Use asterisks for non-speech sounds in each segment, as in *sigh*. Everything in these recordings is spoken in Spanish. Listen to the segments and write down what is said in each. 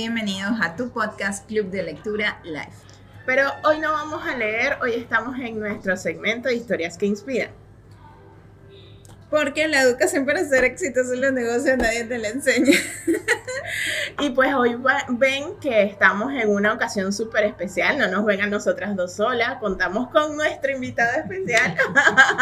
bienvenidos a tu podcast Club de Lectura Live. Pero hoy no vamos a leer, hoy estamos en nuestro segmento de historias que inspiran. Porque la educación para ser exitoso en los negocios nadie te la enseña. *laughs* Y pues hoy ven que estamos en una ocasión súper especial, no nos ven a nosotras dos solas, contamos con nuestra invitada especial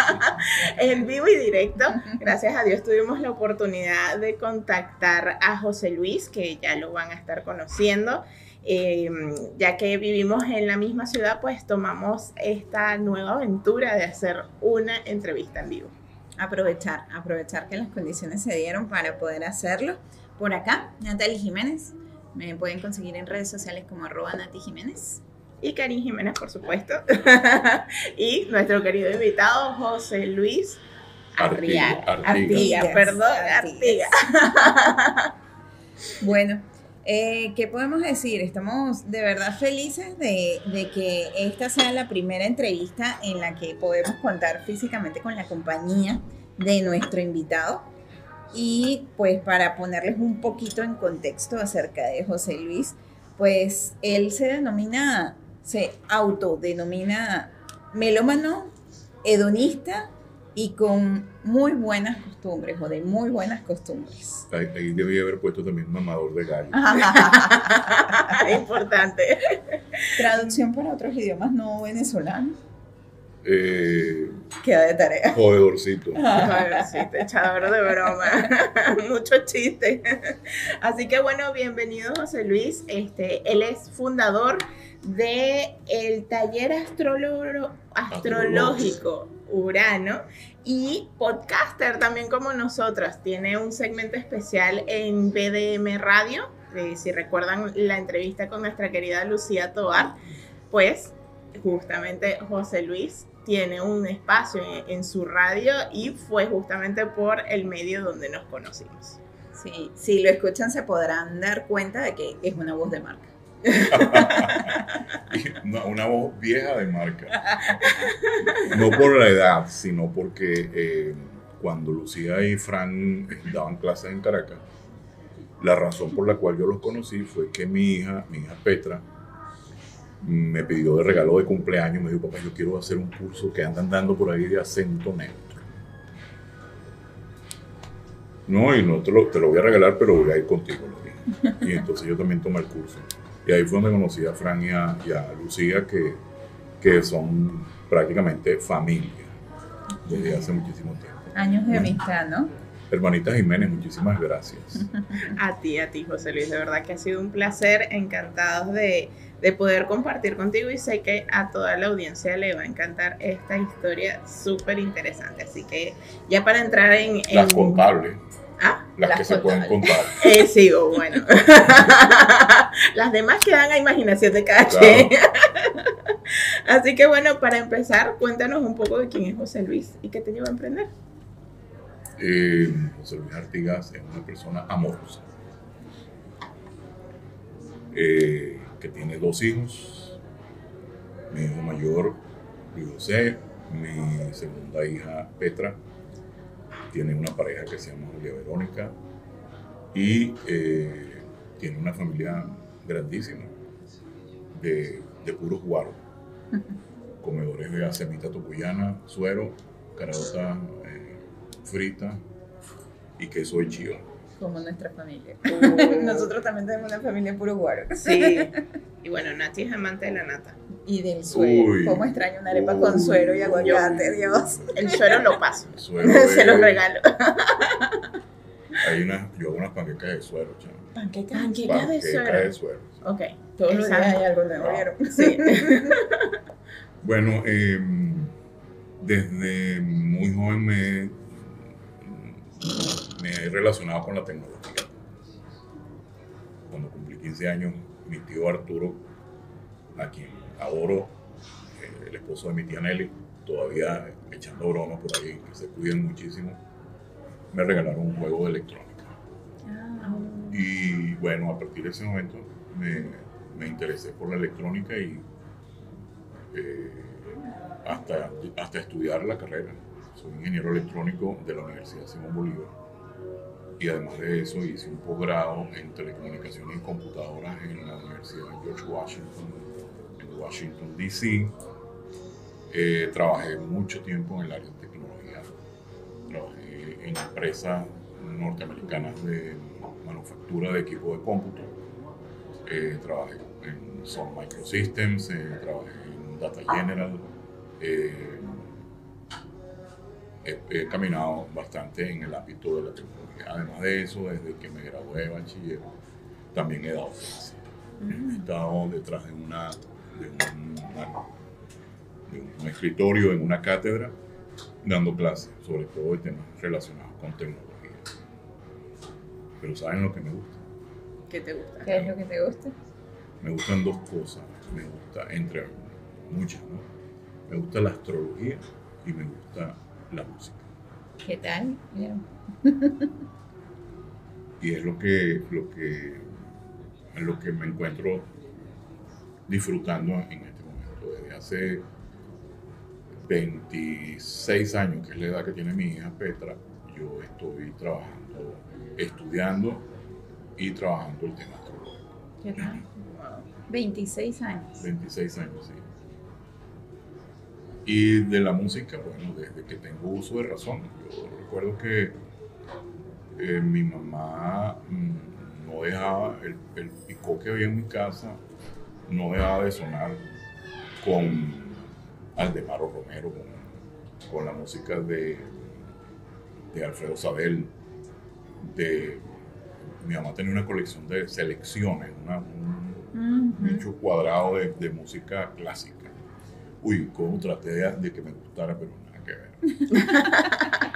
*laughs* en vivo y directo. Gracias a Dios tuvimos la oportunidad de contactar a José Luis, que ya lo van a estar conociendo. Em, ya que vivimos en la misma ciudad, pues tomamos esta nueva aventura de hacer una entrevista en vivo aprovechar, aprovechar que las condiciones se dieron para poder hacerlo. Por acá, Natalie Jiménez. Me pueden conseguir en redes sociales como arroba Nati Jiménez. Y Karin Jiménez, por supuesto. *laughs* y nuestro querido invitado, José Luis Arriaga. Artigas, perdón, Artigas. *laughs* bueno, eh, ¿Qué podemos decir? Estamos de verdad felices de, que esta sea la primera entrevista en la que podemos contar físicamente con la compañía de nuestro invitado. Y pues para ponerles un poquito en contexto acerca de José Luis, pues él se denomina, se autodenomina melómano, hedonista y con muy buenas costumbres o de muy buenas costumbres. Ahí, ahí debía haber puesto también mamador de gallo. *laughs* Importante. Traducción para otros idiomas no venezolanos. Eh, Queda de tarea. Jodedorcito. Jodedorcito, echador de broma. *laughs* Mucho chiste. Así que bueno, bienvenido José Luis. Este, él es fundador de el taller astrológico Urano y podcaster también como nosotras. Tiene un segmento especial en BDM Radio. Si recuerdan la entrevista con nuestra querida Lucía Tobar, pues justamente José Luis tiene un espacio en, su radio y fue justamente por el medio donde nos conocimos. Sí, si lo escuchan se podrán dar cuenta de que es una voz de marca. *laughs* una, voz vieja de marca. No por la edad, sino porque eh, cuando Lucía y Fran daban clases en Caracas, la razón por la cual yo los conocí fue que mi hija, mi hija Petra, me pidió de regalo de cumpleaños, me dijo, papá, yo quiero hacer un curso que andan dando por ahí de acento neutro. No, y no te lo, te lo voy a regalar, pero voy a ir contigo, Y entonces yo también tomé el curso. Y ahí fue donde conocí a Fran y a, Lucía, que, que, son prácticamente familia desde hace muchísimo tiempo. Años de amistad, ¿no? Hermanita Jiménez, muchísimas gracias. *laughs* A ti, a ti, José Luis, de verdad que ha sido un placer, encantados de, de poder compartir contigo y sé que a toda la audiencia le va a encantar esta historia súper interesante. Así que ya para entrar en... Las contables. ¿Ah? Las, que se pueden contar. *laughs* Eh, sí, bueno. *laughs* Las demás quedan a imaginación de cada *laughs* Así que bueno, para empezar, cuéntanos un poco de quién es José Luis y qué te lleva a emprender. Eh, José Luis Artigas es una persona amorosa. Eh, que tiene dos hijos. Mi hijo mayor, José, mi segunda hija, Petra tiene una pareja que se llama Julia Verónica y eh, tiene una familia grandísima de, de puros guaros, *laughs* comedores de semita tocuyana, suero, carota eh, frita y queso de chiva. Como nuestra familia. Uh. *laughs* Nosotros también tenemos una familia puro guaro. Sí. *laughs* Y bueno, Nati es amante de la nata. Y del suero. ¿Cómo extraño una arepa con suero y aguacate, Dios? El suero lo paso. *laughs* Se lo regalo. Hay una, yo hago unas panquecas de suero, chaval. ¿Panquecas? Panquecas de suero. de suero. Ok. Todos los días hay algo nuevo, ¿vieron? Sí. *laughs* bueno, eh, desde muy joven me, me he relacionado con la tecnología. Cuando cumplí 15 años, mi tío Arturo, a quien adoro, eh, el esposo de mi tía Nelly, todavía echando bromas por ahí, que se cuiden muchísimo, me regalaron un juego de electrónica. Ah. Y bueno, a partir de ese momento me, me interesé por la electrónica y eh, hasta, hasta estudiar la carrera. soy ingeniero electrónico de la Universidad Simón Bolívar. Y además de eso hice un posgrado en telecomunicaciones y computadoras en la Universidad George Washington, Washington, D.C. Eh, trabajé mucho tiempo en el área de tecnología. Trabajé en empresas norteamericanas de manufactura de equipos de cómputo. Eh, trabajé en Sun Microsystems, eh, trabajé en Data General. Eh, he, he caminado bastante en el ámbito de la tecnología. Además de eso, desde que me gradué de bachiller, también he dado clases. He estado detrás de, una, de, un, de un escritorio, en una cátedra, dando clases, sobre todo de temas relacionados con tecnología. Pero ¿saben lo que me gusta? ¿Qué te gusta? ¿Qué es lo que te gusta? Me gustan dos cosas. Me gusta, entre muchas, ¿no? Me gusta la astrología y me gusta la música. ¿Qué tal? Y es lo que, lo que, lo que me encuentro disfrutando en este momento. Desde hace 26 años, que es la edad que tiene mi hija Petra, yo estoy trabajando, estudiando y trabajando el tema astrológico. ¿Qué tal? Wow. 26 años. 26 años, sí. Y de la música, bueno, desde que tengo uso de razón. Yo recuerdo que eh, mi mamá mm, no dejaba, el, el picó que había en mi casa, no dejaba de sonar con Aldemaro Romero, con, con la música de, de Alfredo Sabel, de mi mamá tenía una colección de selecciones, una- un, bicho cuadrado de, de música clásica. Uy, cómo traté de, de que me gustara, pero nada que ver. *laughs*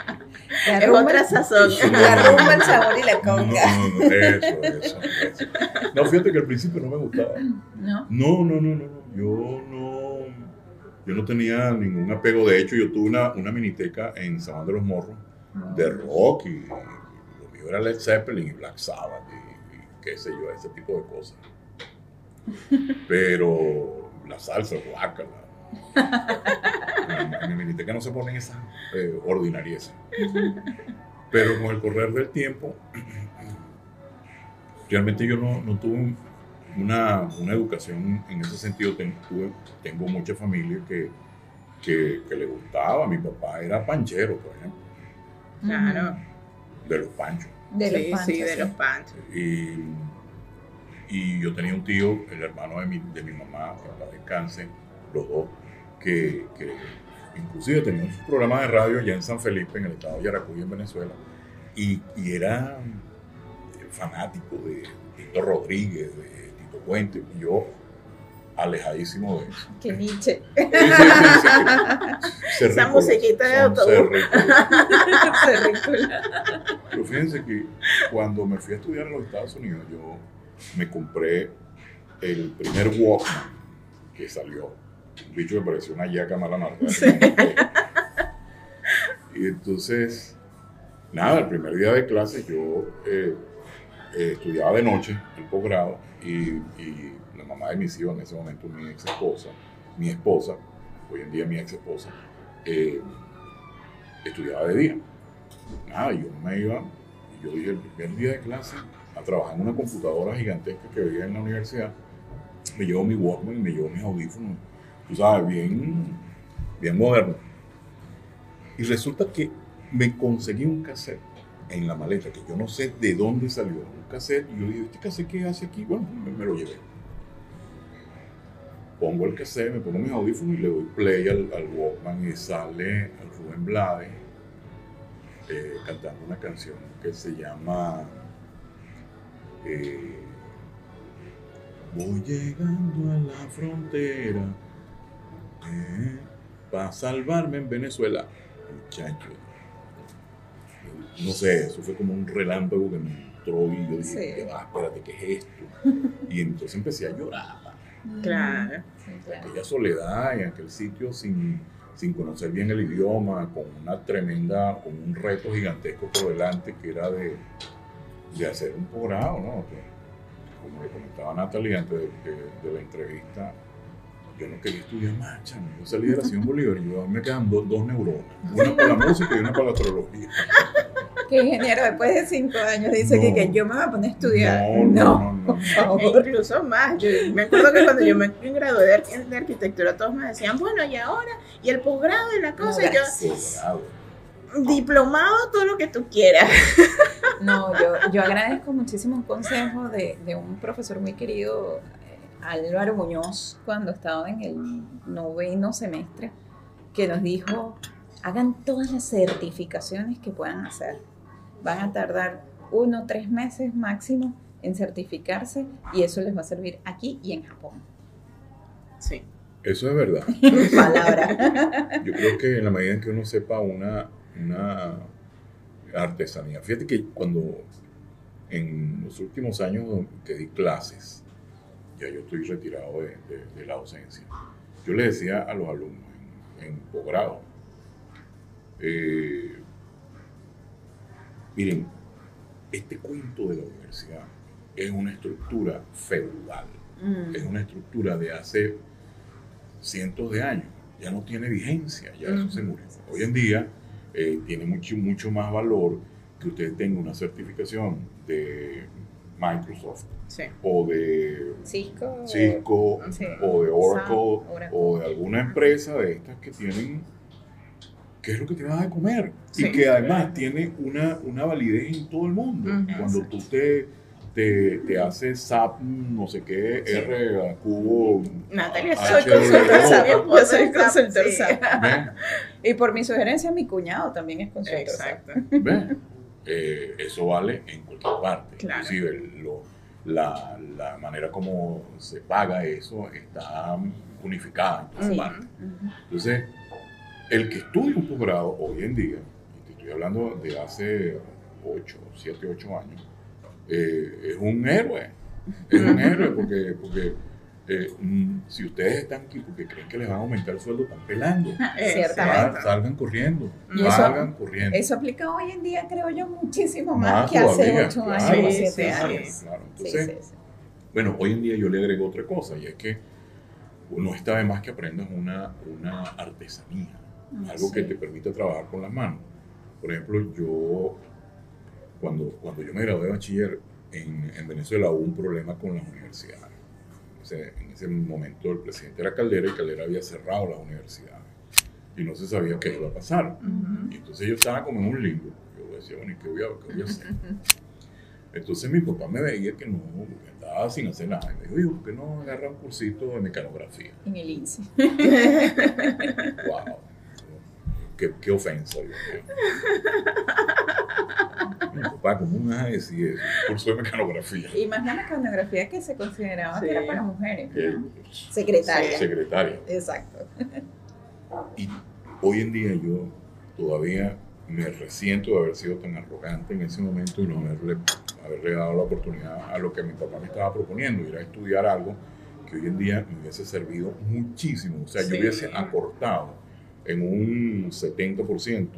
La Es rumba- otra sazón. La rumba, el sabor y la No, conga. no, no, eso, eso, eso. No, fíjate que al principio no me gustaba. ¿No? No, no, no, no. Yo no, yo no tenía ningún apego. De hecho, yo tuve una, una miniteca en San Juan de los Morros de rock y, lo mío era Led Zeppelin y Black Sabbath y, y qué sé yo, ese tipo de cosas. Pero la salsa, guácala. En, en mi miniteca no se ponen esas eh, ordinariezas. Pero con el correr del tiempo, *clears throat* realmente yo no, no tuve un- una, una educación en ese sentido. Ten- tuve- tengo mucha familia que, que, que le gustaba. Mi papá era panchero, por ejemplo, Claro. de los panchos. De los sí, panchos, sí, de los panchos. Y, y yo tenía un tío, el hermano de mi, de mi mamá, que paz descanse, los dos, que, que inclusive tenía un programa de radio allá en San Felipe, en el estado de Yaracuy, en Venezuela, y, y era fanático de Tito Rodríguez, de Tito Puente, y yo alejadísimo de eso. Que Nietzsche. Sí, sí, sí, *laughs* Esa musiquita de autobús. *laughs* Pero fíjense que cuando me fui a estudiar a los Estados Unidos, yo me compré el primer Walkman que salió. Un bicho que parecía una yaca mala marca. Y entonces, nada, el primer día de clase yo eh, eh, estudiaba de noche el posgrado y, y la mamá de mis hijos en ese momento, mi ex esposa, mi esposa, hoy en día mi ex esposa, eh, estudiaba de día. Nada, yo me iba, y yo dije el primer día de clase, a trabajar en una computadora gigantesca que veía en la universidad, me llevo mi Walkman y me llevo mis audífonos, tú sabes, bien, bien moderno. Y resulta que me conseguí un cassette en la maleta, que yo no sé de dónde salió, un cassette, y yo digo, ¿este cassette qué hace aquí? Bueno, me, lo llevé. Pongo el cassette, me pongo mis audífonos y le doy play al, al Walkman y sale al Rubén Blades eh, cantando una canción que se llama eh, Voy llegando a la frontera para salvarme en Venezuela. Muchacho. No sé, eso fue como un relámpago que me entró y yo dije, Sí. "Ya va, espérate, ¿qué es esto? Y entonces empecé a llorar. Claro. Sí, claro. Aquella soledad en aquel sitio sin, sin conocer bien el idioma, con una tremenda, con un reto gigantesco por delante que era de, de hacer un posgrado, ¿no? Que, como le comentaba Natalie antes de, de- de la entrevista, yo no quería estudiar más, chamo. Yo salí de la Simón Bolívar y yo, a mí me quedan dos, dos neuronas. *laughs* Una para la música y una para la astrología. ¿Qué ingeniero después de cinco años dice que, No. que yo me voy a poner a estudiar? No, no, no, no. E incluso más. Yo me acuerdo que cuando yo me gradué de, ar- de arquitectura, todos me decían, bueno, y ahora, y el posgrado y la cosa, y yo, Posgrado. diplomado, todo lo que tú quieras. No, yo, yo agradezco muchísimo un consejo de, de un profesor muy querido, Álvaro Muñoz, cuando estaba en el noveno semestre, que nos dijo, hagan todas las certificaciones que puedan hacer. Van a tardar uno o tres meses máximo en certificarse y eso les va a servir aquí y en Japón. Sí. Eso es verdad. *laughs* Palabra. Yo creo que en la medida en que uno sepa una, una artesanía. Fíjate que cuando en los últimos años que di clases, ya yo estoy retirado de, de- de la docencia, yo le decía a los alumnos en, en posgrado, eh, miren, este cuento de la universidad es una estructura feudal Mm. es una estructura de hace cientos de años, ya no tiene vigencia, ya eso se murió. Hoy en día eh, tiene mucho, mucho más valor que usted tenga una certificación de Microsoft Sí. o de Cisco. Cisco Sí. o de Oracle Oracle. o de alguna empresa de estas que tienen qué es lo que te vas a comer Sí. y que además tiene una, una validez en todo el mundo. Ujú. Cuando tú te, te, te haces SAP, no sé qué, Sí. R a cubo. Natalia, H, soy consultor SAP. Yo soy consultor. SAP. Y por mi sugerencia, mi cuñado también es consultor. Exacto. Eh, eso vale en cualquier parte. Claro. Inclusive lo- la, la manera como se paga eso está unificada en todas Sí. partes. Entonces, el que estudia un posgrado hoy en día, y te estoy hablando de hace 8, 7, 8 años, eh, es un héroe. Es un héroe porque, porque eh, mm, si ustedes están aquí porque creen que les van a aumentar el sueldo, están pelando. Ciertamente. Sal- salgan corriendo. Y eso- salgan corriendo. Eso aplica hoy en día, creo yo, muchísimo más, Más que hace ocho claro. años o Sí, siete sí, sí. años. Claro, entonces, sí, sí. Bueno, hoy en día yo le agrego otra cosa y es que no está de más que aprendas una, una artesanía, algo Sí. que te permita trabajar con las manos. Por ejemplo, yo, cuando, cuando yo me gradué de bachiller en, en Venezuela hubo un problema con las universidades. En ese momento el presidente era Caldera y Caldera había cerrado las universidades y no se sabía qué iba a pasar. Y entonces yo estaba como en un limbo. Yo decía, bueno, ¿y qué voy a, qué voy a hacer? *laughs* Entonces mi papá me veía que no, que estaba sin hacer nada. Y me dijo, "Hijo, ¿por qué no agarra un cursito de mecanografía? En el INSE. ¡Wow! *laughs* Qué, qué ofensa, mío. Mi papá, ¿cómo me vas a decir eso? Curso de mecanografía. Y más la mecanografía que se consideraba Sí. que era para mujeres. Eh, Secretaria. secretaria. Exacto. Y hoy en día yo todavía me resiento de haber sido tan arrogante en ese momento y no haberle, haberle dado la oportunidad a lo que mi papá me estaba proponiendo, ir a estudiar algo que hoy en día me hubiese servido muchísimo. O sea, yo hubiese acortado en un 70%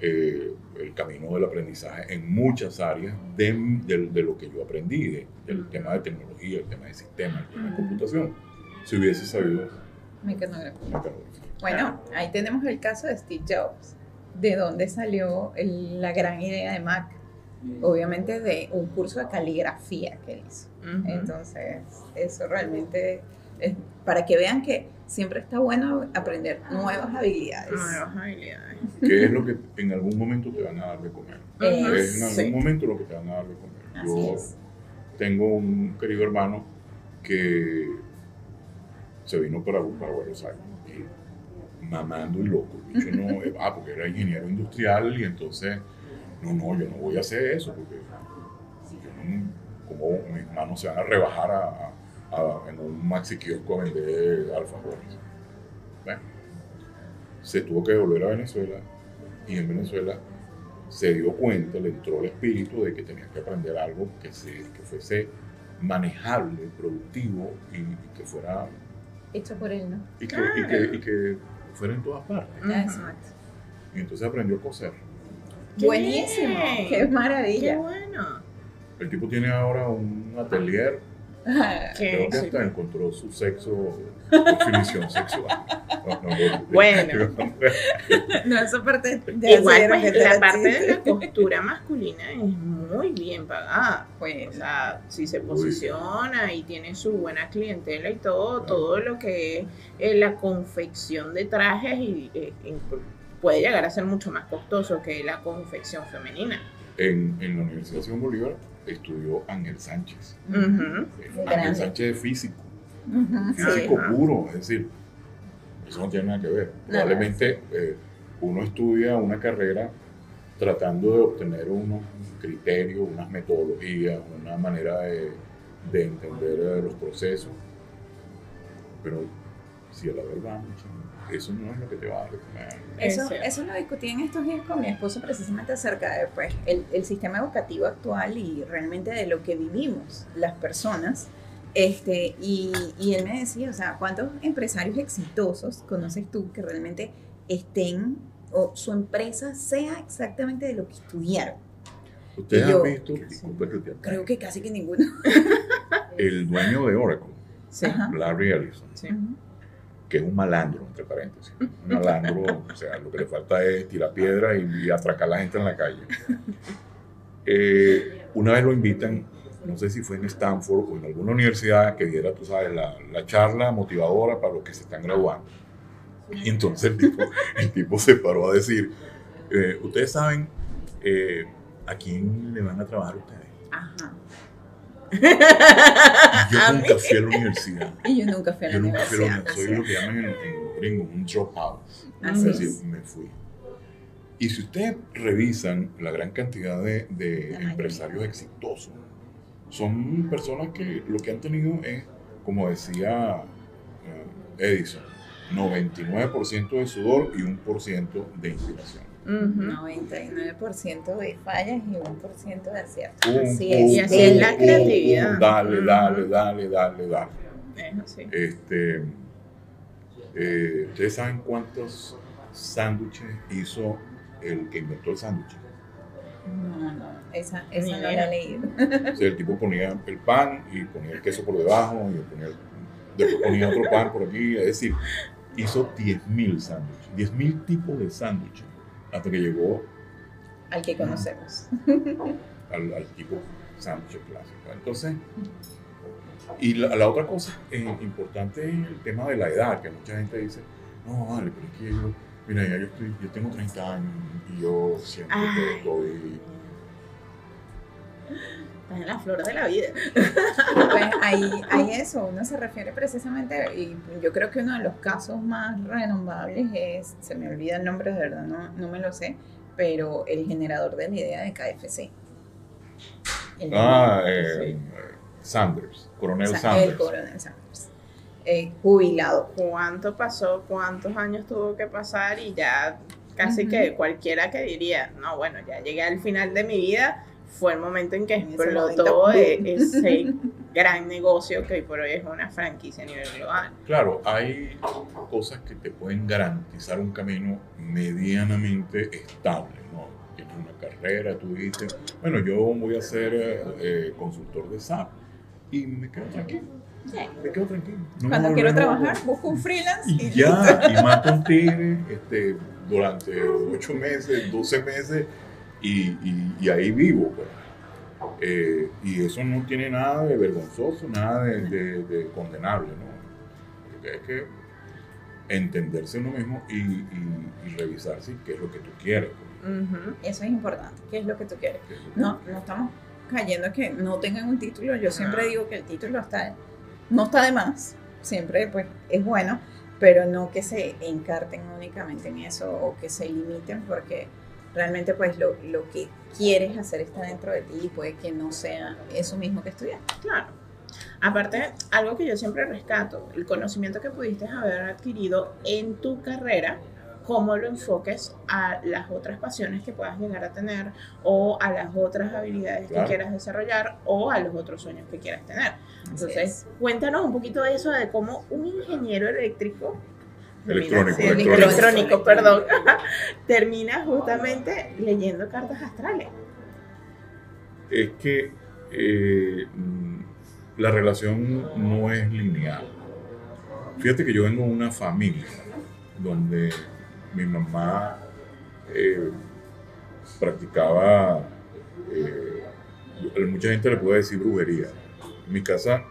eh, el camino del aprendizaje en muchas áreas de, de- de lo que yo aprendí, de- del tema de tecnología, el tema de sistemas, el tema de computación, si hubiese sabido Mecanografía. mecanografía. Bueno, ahí tenemos el caso de Steve Jobs, de dónde salió el- la gran idea de Mac. Obviamente de un curso de caligrafía que él hizo. Ujú. Entonces, eso realmente es para que vean que siempre está bueno aprender nuevas habilidades. Nuevas habilidades. que es lo que en algún momento te van a dar de comer. Eh, Es en algún sí. momento lo que te van a dar de comer. Así Yo es. tengo un querido hermano que se vino para, para Buenos Aires, y mamando y loco. El bicho no, *laughs* eh, ah, porque era ingeniero industrial y entonces, no, no, yo no voy a hacer eso porque yo no, como mis manos se van a rebajar a, a- a- en un maxi kiosco a vender alfajores. Bueno, se tuvo que volver a Venezuela y en Venezuela se dio cuenta, le entró el espíritu de que tenía que aprender algo que, se, que fuese manejable, productivo y, y que fuera Hecho por él, ¿no? y que, y que- y que fuera en todas partes. Exacto. Y entonces aprendió a coser. Qué Buenísimo. bien. Qué Qué maravilla. bueno. El tipo tiene ahora un atelier *laughs* Creo que hasta encontró su sexo, definición sexual. No, no, no, Bueno. *laughs* No, esa parte de Igual, pues, la la parte de la costura masculina es muy bien pagada. O Pues, sea, si se posiciona y tiene su buena clientela y todo, todo lo que es eh, la confección de trajes y, eh, puede llegar a ser mucho más costoso que la confección femenina. En, en la Universidad Simón Bolívar estudió Ángel Sánchez. Ujú. Ángel. Sánchez es físico, físico puro, es decir, eso no tiene nada que ver. Probablemente eh, uno estudia una carrera tratando de obtener unos criterios, unas metodologías, una manera de, de entender eh, los procesos, pero si a la verdad, eso no es lo que te va a dar de comer. Eso, eso lo discutí en estos días con mi esposo precisamente acerca de pues, el, el sistema educativo actual y realmente de lo que vivimos las personas. Este, y, y él me decía, o sea, ¿cuántos empresarios exitosos conoces tú que realmente estén o su empresa sea exactamente de lo que estudiaron? Ustedes Yo- han visto, disculpe que te Creo que casi que ninguno. el dueño de Oracle, Sí. Larry Ellison, Sí. Que es un malandro, entre paréntesis. Un malandro, o sea, lo que le falta es tirar piedras y, y atracar a la gente en la calle. Eh, una vez lo invitan, no sé si fue en Stanford o en alguna universidad, que diera, tú sabes, la, la charla motivadora para los que se están graduando. Y entonces el tipo, el tipo se paró a decir, eh, ustedes saben eh, a quién le van a trabajar ustedes. Ajá. Y yo *laughs* nunca fui a la universidad. Y yo nunca fui a la Yo nunca fui a la universidad. universidad. Soy lo que llaman en, en gringo un dropout. Así Es es. decir, me fui. Y si ustedes revisan la gran cantidad de, de empresarios exitosos, son personas que lo que han tenido es, como decía eh, Edison, 99% de sudor y 1% de inspiración. Ujú. 99% de fallas y 1% de aciertos. Así es. Y así es la creatividad. Dale, dale, dale, dale, dale. Es así. Este, eh, ¿Ustedes saben cuántos sándwiches hizo el que inventó el sándwich? No, no, esa, esa no la he leído. O sea, el tipo ponía el pan y ponía el queso por debajo y ponía, después ponía otro pan por aquí. Es decir, hizo 10.000 sándwiches, 10.000 tipos de sándwiches hasta que llegó Al que conocemos. *laughs* al, al tipo sándwich clásico. Entonces, y la, la otra cosa eh, importante es el tema de la edad, que mucha gente dice, no, vale, pero es que yo, mira, ya yo, estoy, yo tengo 30 años y yo siempre estoy... Estás en la flor de la vida. Pues ahí, ahí *laughs* eso, uno se refiere precisamente, y yo creo que uno de los casos más renombrables es, se me olvida el nombre, de verdad, no, no me lo sé, pero el generador de la idea de KFC. El- Ah, eh, eh, Sanders, Coronel o sea, Sanders. El coronel Sanders. Eh, jubilado. ¿Cuánto pasó? ¿Cuántos años tuvo que pasar? Y ya casi Ujú. que cualquiera que diría, no, bueno, ya llegué al final de mi vida, fue el momento en que En explotó e- ese gran negocio que hoy por hoy es una franquicia a nivel global. Claro, hay cosas que te pueden garantizar un camino medianamente estable, ¿no? Tienes una carrera, tú dices, bueno, yo voy a ser eh, eh, consultor de SAP y me quedo tranquilo, me quedo tranquilo. No Cuando quiero trabajar, busco un freelance Y y ya, y mato un tigre este, durante 8 meses, 12 meses y, y- y ahí vivo. pues. Eh, y eso no tiene nada de vergonzoso, nada de, de- de condenable, ¿no? Lo que hay que entenderse uno mismo y, y- y revisar si qué es lo que tú quieres. pues. Eso es importante. ¿Qué es lo que tú quieres? que- No, no estamos cayendo que no tengan un título. Yo siempre No. digo que el título está, no está de más. Siempre pues es bueno, pero no que se encarten únicamente en eso o que se limiten porque realmente pues lo, lo que quieres hacer está dentro de ti y puede que no sea eso mismo que estudiar. Claro. Aparte, algo que yo siempre rescato, el conocimiento que pudiste haber adquirido en tu carrera, cómo lo enfoques a las otras pasiones que puedas llegar a tener o a las otras habilidades Claro. que quieras desarrollar o a los otros sueños que quieras tener. Entonces, es. cuéntanos un poquito de eso, de cómo un ingeniero eléctrico, Electrónico, sí, electrónico. electrónico, perdón, *laughs* termina justamente leyendo cartas astrales. Es que eh, la relación no es lineal. Fíjate que yo vengo de una familia donde mi mamá eh, practicaba, eh, mucha gente le puede decir brujería. En mi casa,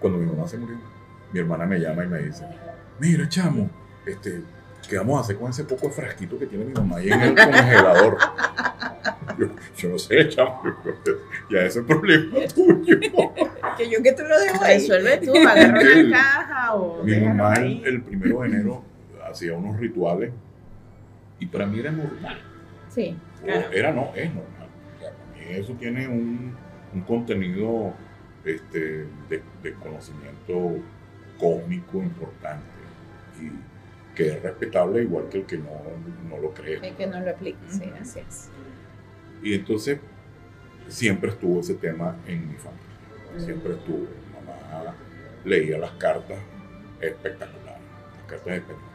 cuando mi mamá se murió, mi hermana me llama y me dice, mira chamo, este, ¿qué vamos a hacer con ese poco frasquito que tiene mi mamá ahí en el congelador? *laughs* Yo, no sé, chamo, ya ese es el problema *laughs* tuyo. que yo que tú lo dejo ahí. Resuelve tú, agarra una caja o... Mi mamá el, el primero de enero hacía unos rituales y para mí era normal. Sí. Claro. Era no, es normal. para mí eso tiene un, un contenido este, de, de, conocimiento cósmico importante que es respetable igual que el que no, no lo cree. El que no lo aplica, sí, así es. Y entonces siempre estuvo ese tema en mi familia. Siempre estuvo. Mi mamá leía las cartas espectaculares, las cartas espectaculares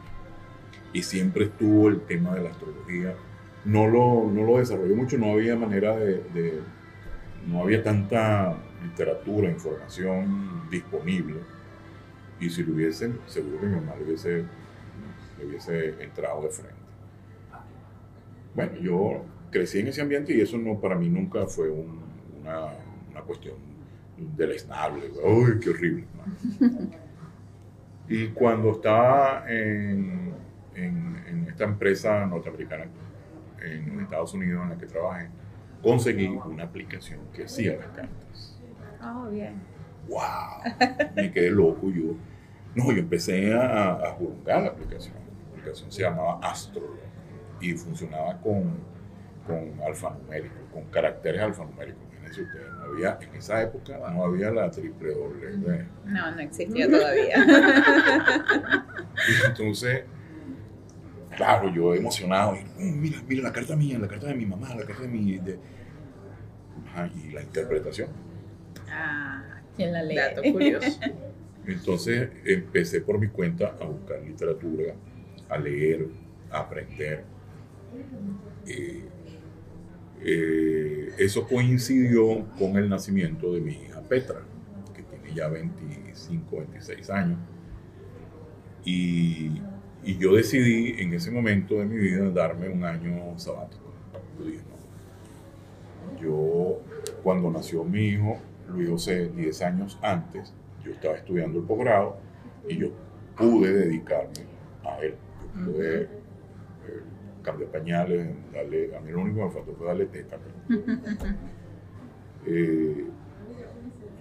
y siempre estuvo el tema de la astrología. No lo, no lo desarrolló mucho, no había manera de, de, no había tanta literatura, información disponible. Y si lo hubiesen, seguro que mi mamá le hubiese, le hubiese entrado de frente. Bueno, yo crecí en ese ambiente y eso no para mí nunca fue un, una, una, cuestión deleznable. ¡Uy, qué horrible! *laughs* Y cuando estaba en, en, en, esta empresa norteamericana en Estados Unidos en la que trabajé, conseguí una aplicación que hacía las cartas. Oh, bien. ¡Wow! Me quedé loco. Yo, no, yo empecé a, a juzgar la aplicación. La aplicación se llamaba Astro y funcionaba con, con alfanumérico, con caracteres alfanuméricos. Fíjense ustedes, no había, en esa época no había la triple W. No, no existía todavía. y entonces claro, yo emocionado, y, oh, mira, mira la carta mía, la carta de mi mamá, la carta de mi... De... Ajá, y la interpretación. Ah, ¿quién la lee? Dato curioso. *laughs* Entonces empecé por mi cuenta a buscar literatura, a leer, a aprender. Eh, eh, eso coincidió con el nacimiento de mi hija Petra, que tiene ya 25, 26 años. Y y yo decidí en ese momento de mi vida darme un año sabático. Yo, cuando nació mi hijo, Luis José, 10 años antes, yo estaba estudiando el posgrado y yo pude dedicarme a él. Yo pude eh, cambiar pañales, darle, a mí lo único que me faltó fue darle teta. Eh,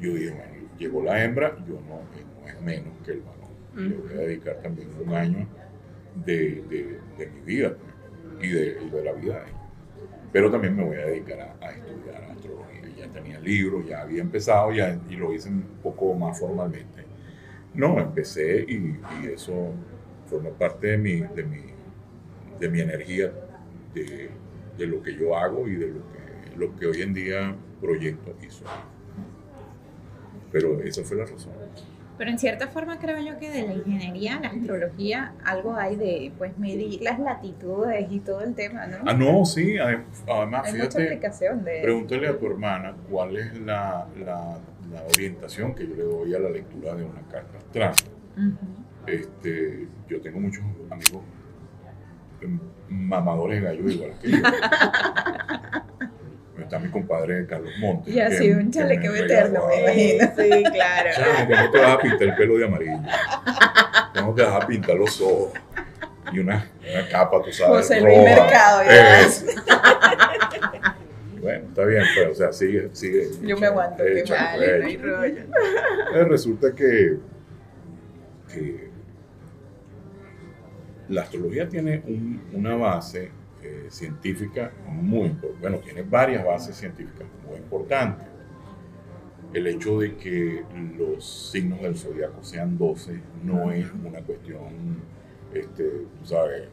yo dije, bueno, llegó la hembra, yo no, no es menos que el varón. Le voy a dedicar también un año de, de, de mi vida y de, y de, la vida de ella. Pero también me voy a dedicar a, a, estudiar astrología. Tenía libros, ya había empezado ya, y lo hice un poco más formalmente. No, empecé y, eso forma parte de mi, de mi, de mi energía, de, de, lo que yo hago y de lo que, lo que hoy en día proyecto y soy. Pero esa fue la razón. Pero en cierta forma creo yo que de la ingeniería, la astrología, algo hay de pues medir las latitudes y todo el tema, ¿no? Ah, no, sí, además, hay fíjate, mucha aplicación de... pregúntale a tu hermana cuál es la, la, la, orientación que yo le doy a la lectura de una carta astral. Uh -huh. este, yo tengo muchos amigos mamadores de gallo igual que yo. *laughs* está mi compadre Carlos Montes. Y así un chalequeo eterno, me imagino. Sí, claro. Chamo, ¿cómo te vas a pintar el pelo de amarillo? ¿Cómo te vas a pintar los ojos? Y una, una capa, tú sabes. José Luis Mercado, es. Bueno, está bien, pero o sea, sigue, sigue. Yo me aguanto, que vale, no hay rollo. Eh, Resulta que, que la astrología tiene un, una base eh, científica muy importante. Bueno, tiene varias bases científicas muy importantes. El hecho de que los signos del zodiaco sean 12 no es una cuestión, este, tú sabes,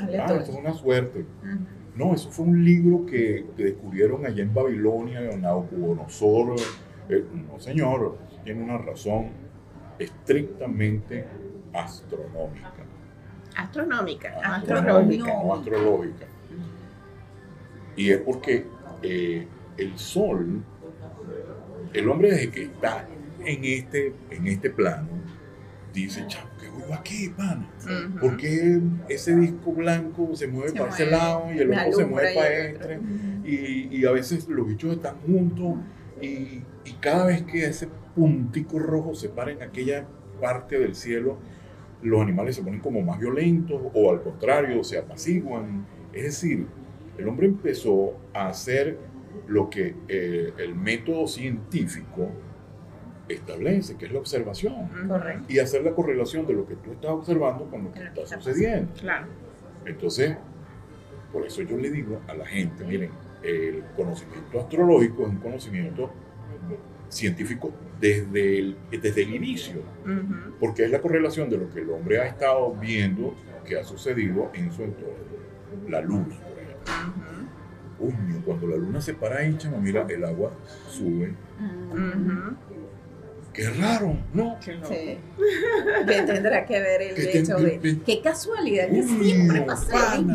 ah, esto es una suerte. Uh -huh. No, eso fue un libro que, descubrieron allá en Babilonia, Nabucodonosor. Eh, no, señor, tiene una razón estrictamente astronómica. Astronómica. Astronómica, no astrológica. Y es porque eh, el Sol el hombre desde que está en este, en este plano, dice, chavo, ¿qué hago aquí, pana? Ujú. ¿Por qué ese disco blanco se mueve Se para ese lado y el la otro se mueve para este? Y, y a veces los bichos están juntos y, y cada vez que ese puntico rojo se para en aquella parte del cielo, los animales se ponen como más violentos o al contrario, se apaciguan. Es decir, el hombre empezó a hacer lo que eh, el método científico establece, que es la observación. Correcto. y hacer la correlación de lo que tú estás observando con lo que está sucediendo. Claro. Entonces, por eso yo le digo a la gente, miren, el conocimiento astrológico es un conocimiento científico desde el, desde el inicio, porque es la correlación de lo que el hombre ha estado viendo que ha sucedido en su entorno. La luna, por ejemplo. Cuando la luna se para ahí, chama, mira, el agua sube. Qué raro, ¿no? Qué. Sí. Tendrá que ver el Que hecho ten- de. que- Qué casualidad que siempre pasa sí.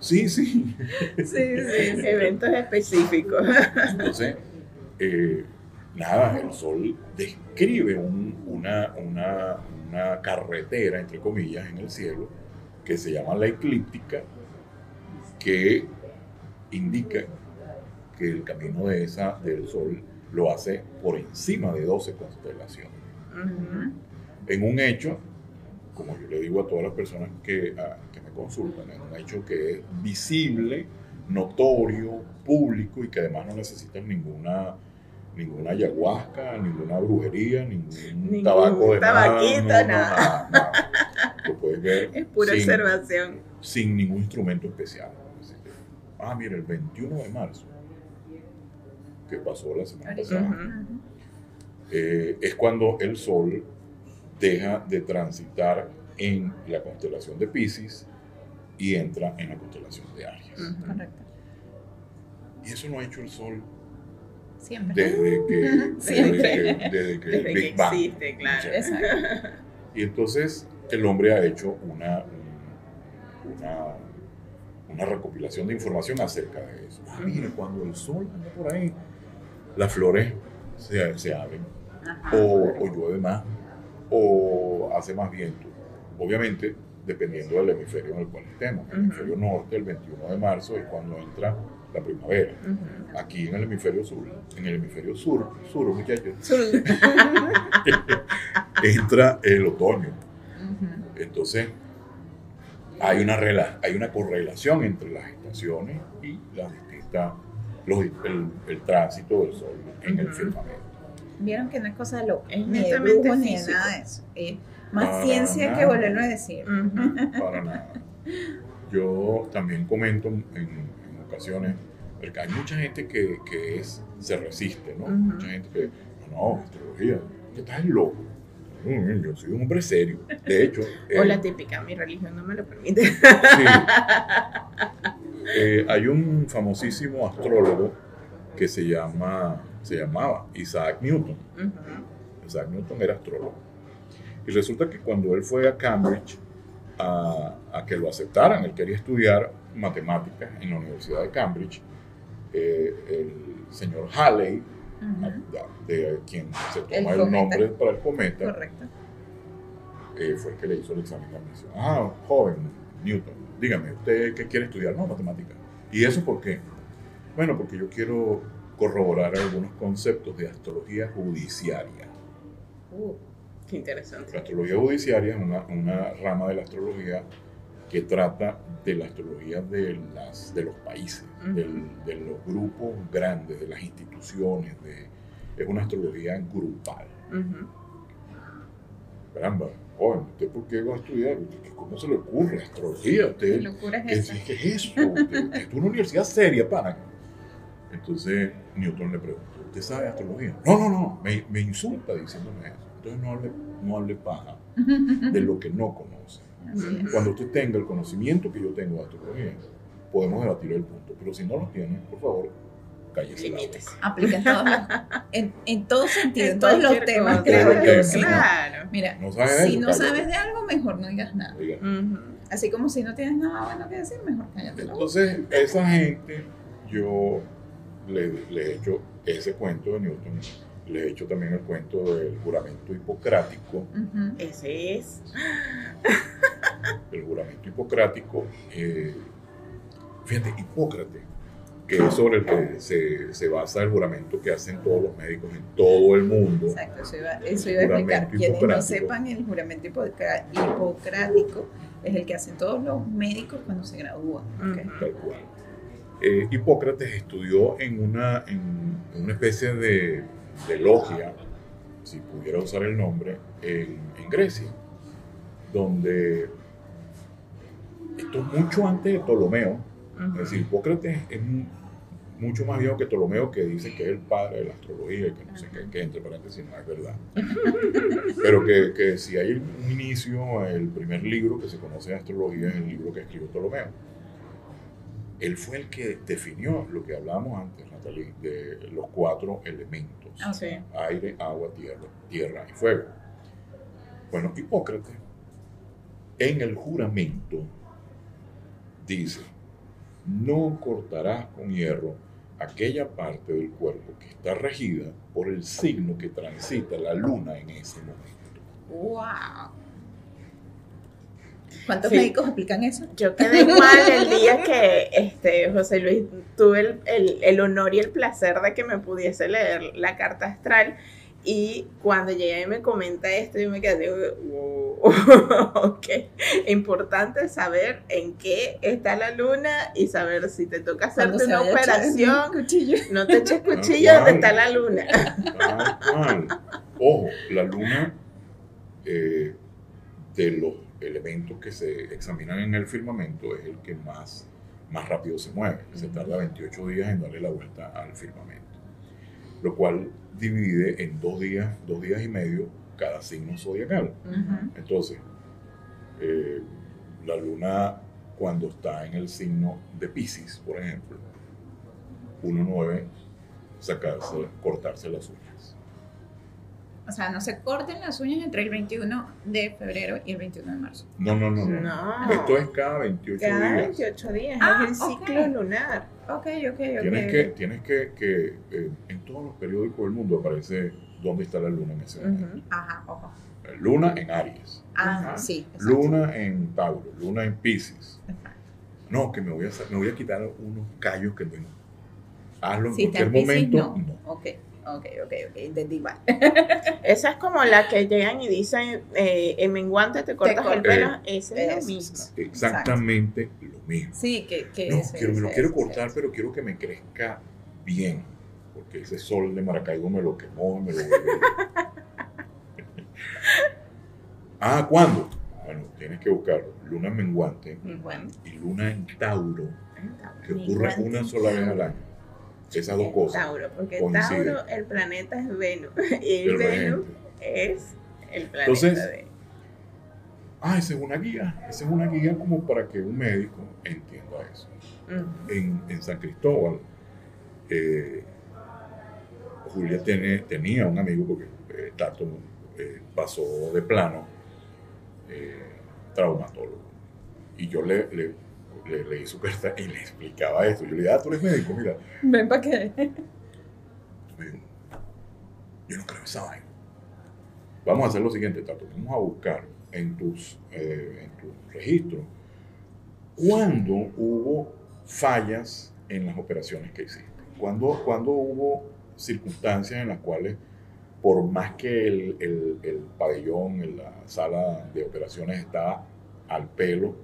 Sí, sí, sí. Eventos específicos. Entonces, eh, nada, el sol describe un- una, una, una carretera, entre comillas, en el cielo, que se llama la eclíptica, que indica que el camino de esa, del sol lo hace por encima de 12 constelaciones. En un hecho, como yo le digo a todas las personas que, a- que me consultan, es un hecho que es visible, notorio, público y que además no necesitan ninguna ninguna ayahuasca, ninguna brujería, ningún, Ningún tabaco de tabaquito, nada, no, no, nada. nada, nada. Lo puedes ver *laughs* Es pura sin, observación. sin ningún instrumento especial. Ah, mira, el 21 de marzo, que pasó la semana pasada, eh, es cuando el Sol deja de transitar en la constelación de Pisces y entra en la constelación de Aries. Correcto. Y eso lo ha hecho el Sol *laughs* Siempre. desde que, desde que, desde que el Desde que Big Bang. existe, claro. Exacto. Y entonces el hombre ha hecho una, una, una recopilación de información acerca de eso. Ah, mira, cuando el sol anda por ahí, las flores se, se abren, Ajá. o, o llueve más, o hace más viento. Obviamente, dependiendo del hemisferio en el cual estemos. En el hemisferio norte, el 21 de marzo es cuando entra la primavera. Aquí en el hemisferio sur, en el hemisferio sur, sur muchachos, *laughs* entra el otoño. Entonces, hay una, rela- hay una correlación entre las estaciones y las distintas, los- el, el tránsito del sol en el Ujú. firmamento. Vieron que no es cosa loca, Es ni de netamente ni nada de eso. Es más Para ciencia que nada. volverlo a decir. Para nada. Yo también comento en, porque hay mucha gente que, que es, se resiste, ¿no? Mucha gente que, no, no, astrología, que estás loco. Mm, Yo soy un hombre serio. De hecho, *laughs* O eh, la típica, mi religión no me lo permite. Sí. *laughs* Eh, hay un famosísimo astrólogo que se llama, se llamaba Isaac Newton. Isaac Newton era astrólogo. Y resulta que cuando él fue a Cambridge a, a que lo aceptaran, él quería estudiar matemáticas en la Universidad de Cambridge, eh, el señor Halley, Ujú. de quien se toma El el, nombre para el cometa, Correcto. eh, fue el que le hizo el examen de admisión. Ah, joven, Newton, dígame, ¿usted qué quiere estudiar? No, matemática. ¿Y eso por qué? Bueno, porque yo quiero corroborar algunos conceptos de astrología judiciaria. Uh, qué interesante. La astrología judiciaria es una, una rama de la astrología que trata de la astrología de, las, de los países, del- de los grupos grandes, de las instituciones. De, es una astrología grupal. Ujú. Caramba, joven, ¿usted por qué va a estudiar? ¿Cómo se le ocurre astrología? ¿Qué ¿Usted, ¿qué, es qué es eso? *laughs* ¿Usted- ¿Es una universidad seria, pana? Entonces Newton le preguntó, ¿usted sabe astrología? No, no, no, me, me insulta diciéndome eso. Entonces no hable, no hable paja *laughs* de lo que no conoce. Cuando usted tenga el conocimiento que yo tengo de astrología, podemos debatir el punto. Pero si no lo tiene, por favor, cállese la Límites. boca. Aplica en todos, los- *laughs* en, en todo sentido, en En todos los temas, cosa. creo sí, ¿no? Claro. Mira, No si eso, no cállate. sabes de algo, mejor no digas nada. Diga. Así como si no tienes nada bueno que decir, mejor cállate la boca. Entonces, esa gente, yo les he hecho ese cuento de Newton, les he hecho también el cuento del juramento hipocrático. Ese es. El juramento hipocrático, eh, fíjate, Hipócrates, que es sobre el que se, se basa el juramento que hacen todos los médicos en todo el mundo. Exacto, eso iba, eso iba a explicar. Quienes no sepan, el juramento hipocrático es el que hacen todos los médicos cuando se gradúan. ¿ok? Ujú. tal cual. Eh, Hipócrates estudió en una, en una especie de, de logia, si pudiera usar el nombre, en, en Grecia, donde esto mucho antes de Ptolomeo, es decir, Hipócrates es mu- mucho más viejo que Ptolomeo, que dice que es el padre de la astrología y que no sé qué, que entre paréntesis no es verdad. *laughs* Pero que, que si hay un inicio, el primer libro que se conoce de astrología es el libro que escribió Ptolomeo. Él fue el que definió lo que hablábamos antes, Natalie, de los cuatro elementos. Sí. Aire, agua, tierra, tierra y fuego. Bueno, Hipócrates, en el juramento, dice, no cortarás con hierro aquella parte del cuerpo que está regida por el signo que transita la luna en ese momento. ¡Wow! ¿Cuántos Sí. médicos aplican eso? Yo quedé igual el *laughs* día que este, José Luis tuve el, el- el honor y el placer de que me pudiese leer la carta astral. Y cuando llegué y me comenta esto, yo me quedé, wow, *laughs* ok. Importante saber en qué está la luna y saber si te toca hacerte una operación. No te eches Tal cuchillo donde está la luna. Tal cual. Ojo, la luna, eh, de los elementos que se examinan en el firmamento, es el que más, más rápido se mueve. Se tarda 28 días en darle la vuelta al firmamento. Lo cual divide en dos días, dos días y medio cada signo zodiacal. Entonces, eh, la luna cuando está en el signo de Pisces, por ejemplo, uno no debe sacarse, cortarse las uñas. O sea, no se corten las uñas entre el 21 de febrero y el 21 de marzo. No, no, no. no. No. Esto es cada 28 Cada días. 28 días Ah, es el ciclo lunar. Ok, ok, ok. Tienes que, tienes que, que, eh, en todos los periódicos del mundo aparece dónde está la luna en ese momento. Ajá, ojo. Luna en Aries, Ah, Ajá. sí. exacto. luna en Tauro, luna en Pisces. No, que me voy a, me voy a quitar unos callos que tengo. Hazlo en Si está cualquier momento. no. no. Ok, ok, ok, ok. Entendí mal. *laughs* Esa es como la que llegan y dicen, eh, en menguante te cortas el corto. pelo. Ese es Eso. lo mismo. Exactamente lo mismo. Sí, que, que No, ese- quiero, me lo ese- quiero ese- cortar, pero quiero que me crezca bien. Porque ese sol de Maracaibo me lo quemó, me lo *laughs* ah, ¿cuándo? Bueno, tienes que buscar luna menguante Bueno, y luna en Tauro, que ocurre Menguante una en sola vez al Tauro. año. Esas dos cosas. Tauro, porque coinciden. Tauro, el planeta es Venus. *laughs* Y El Venus es el planeta Entonces, de. Ah, esa es una guía. Esa es una guía como para que un médico entienda eso. En, en San Cristóbal, eh, Julia tiene- tenía un amigo, porque eh, Tato eh, pasó de plano, eh, traumatólogo. Y yo le, le, le leí su carta y le explicaba esto. Yo le dije, ah, tú eres médico, mira. ven para qué. Yo no creo esa vaina. Vamos a hacer lo siguiente, Tato. Vamos a buscar en tus, eh, en tus registros cuándo hubo fallas en las operaciones que hiciste. Cuándo, cuándo hubo circunstancias en las cuales, por más que el, el- el pabellón la sala de operaciones estaba al pelo,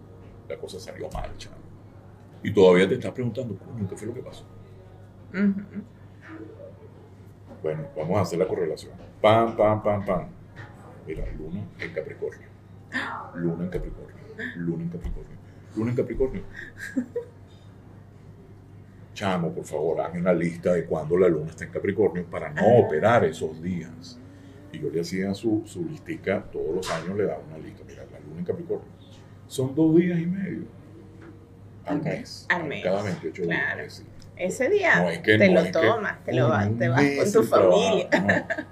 la cosa salió mal, chavo. Y todavía te estás preguntando, coño, ¿qué fue lo que pasó? Bueno, vamos a hacer la correlación. Pam, pam, pam, pam. Mira, luna en Capricornio. Luna en Capricornio. Luna en Capricornio. Luna en Capricornio. Chamo, por favor, hazme una lista de cuándo la luna está en Capricornio para no operar esos días. Y yo le hacía su, su listica, todos los años le daba una lista. Mira, la luna en Capricornio. Son dos días y medio al mes. Al mes, Cada 28 claro. días. sí. Ese día No, es que te no, lo es tomas, te, lo vas, te vas con tu familia.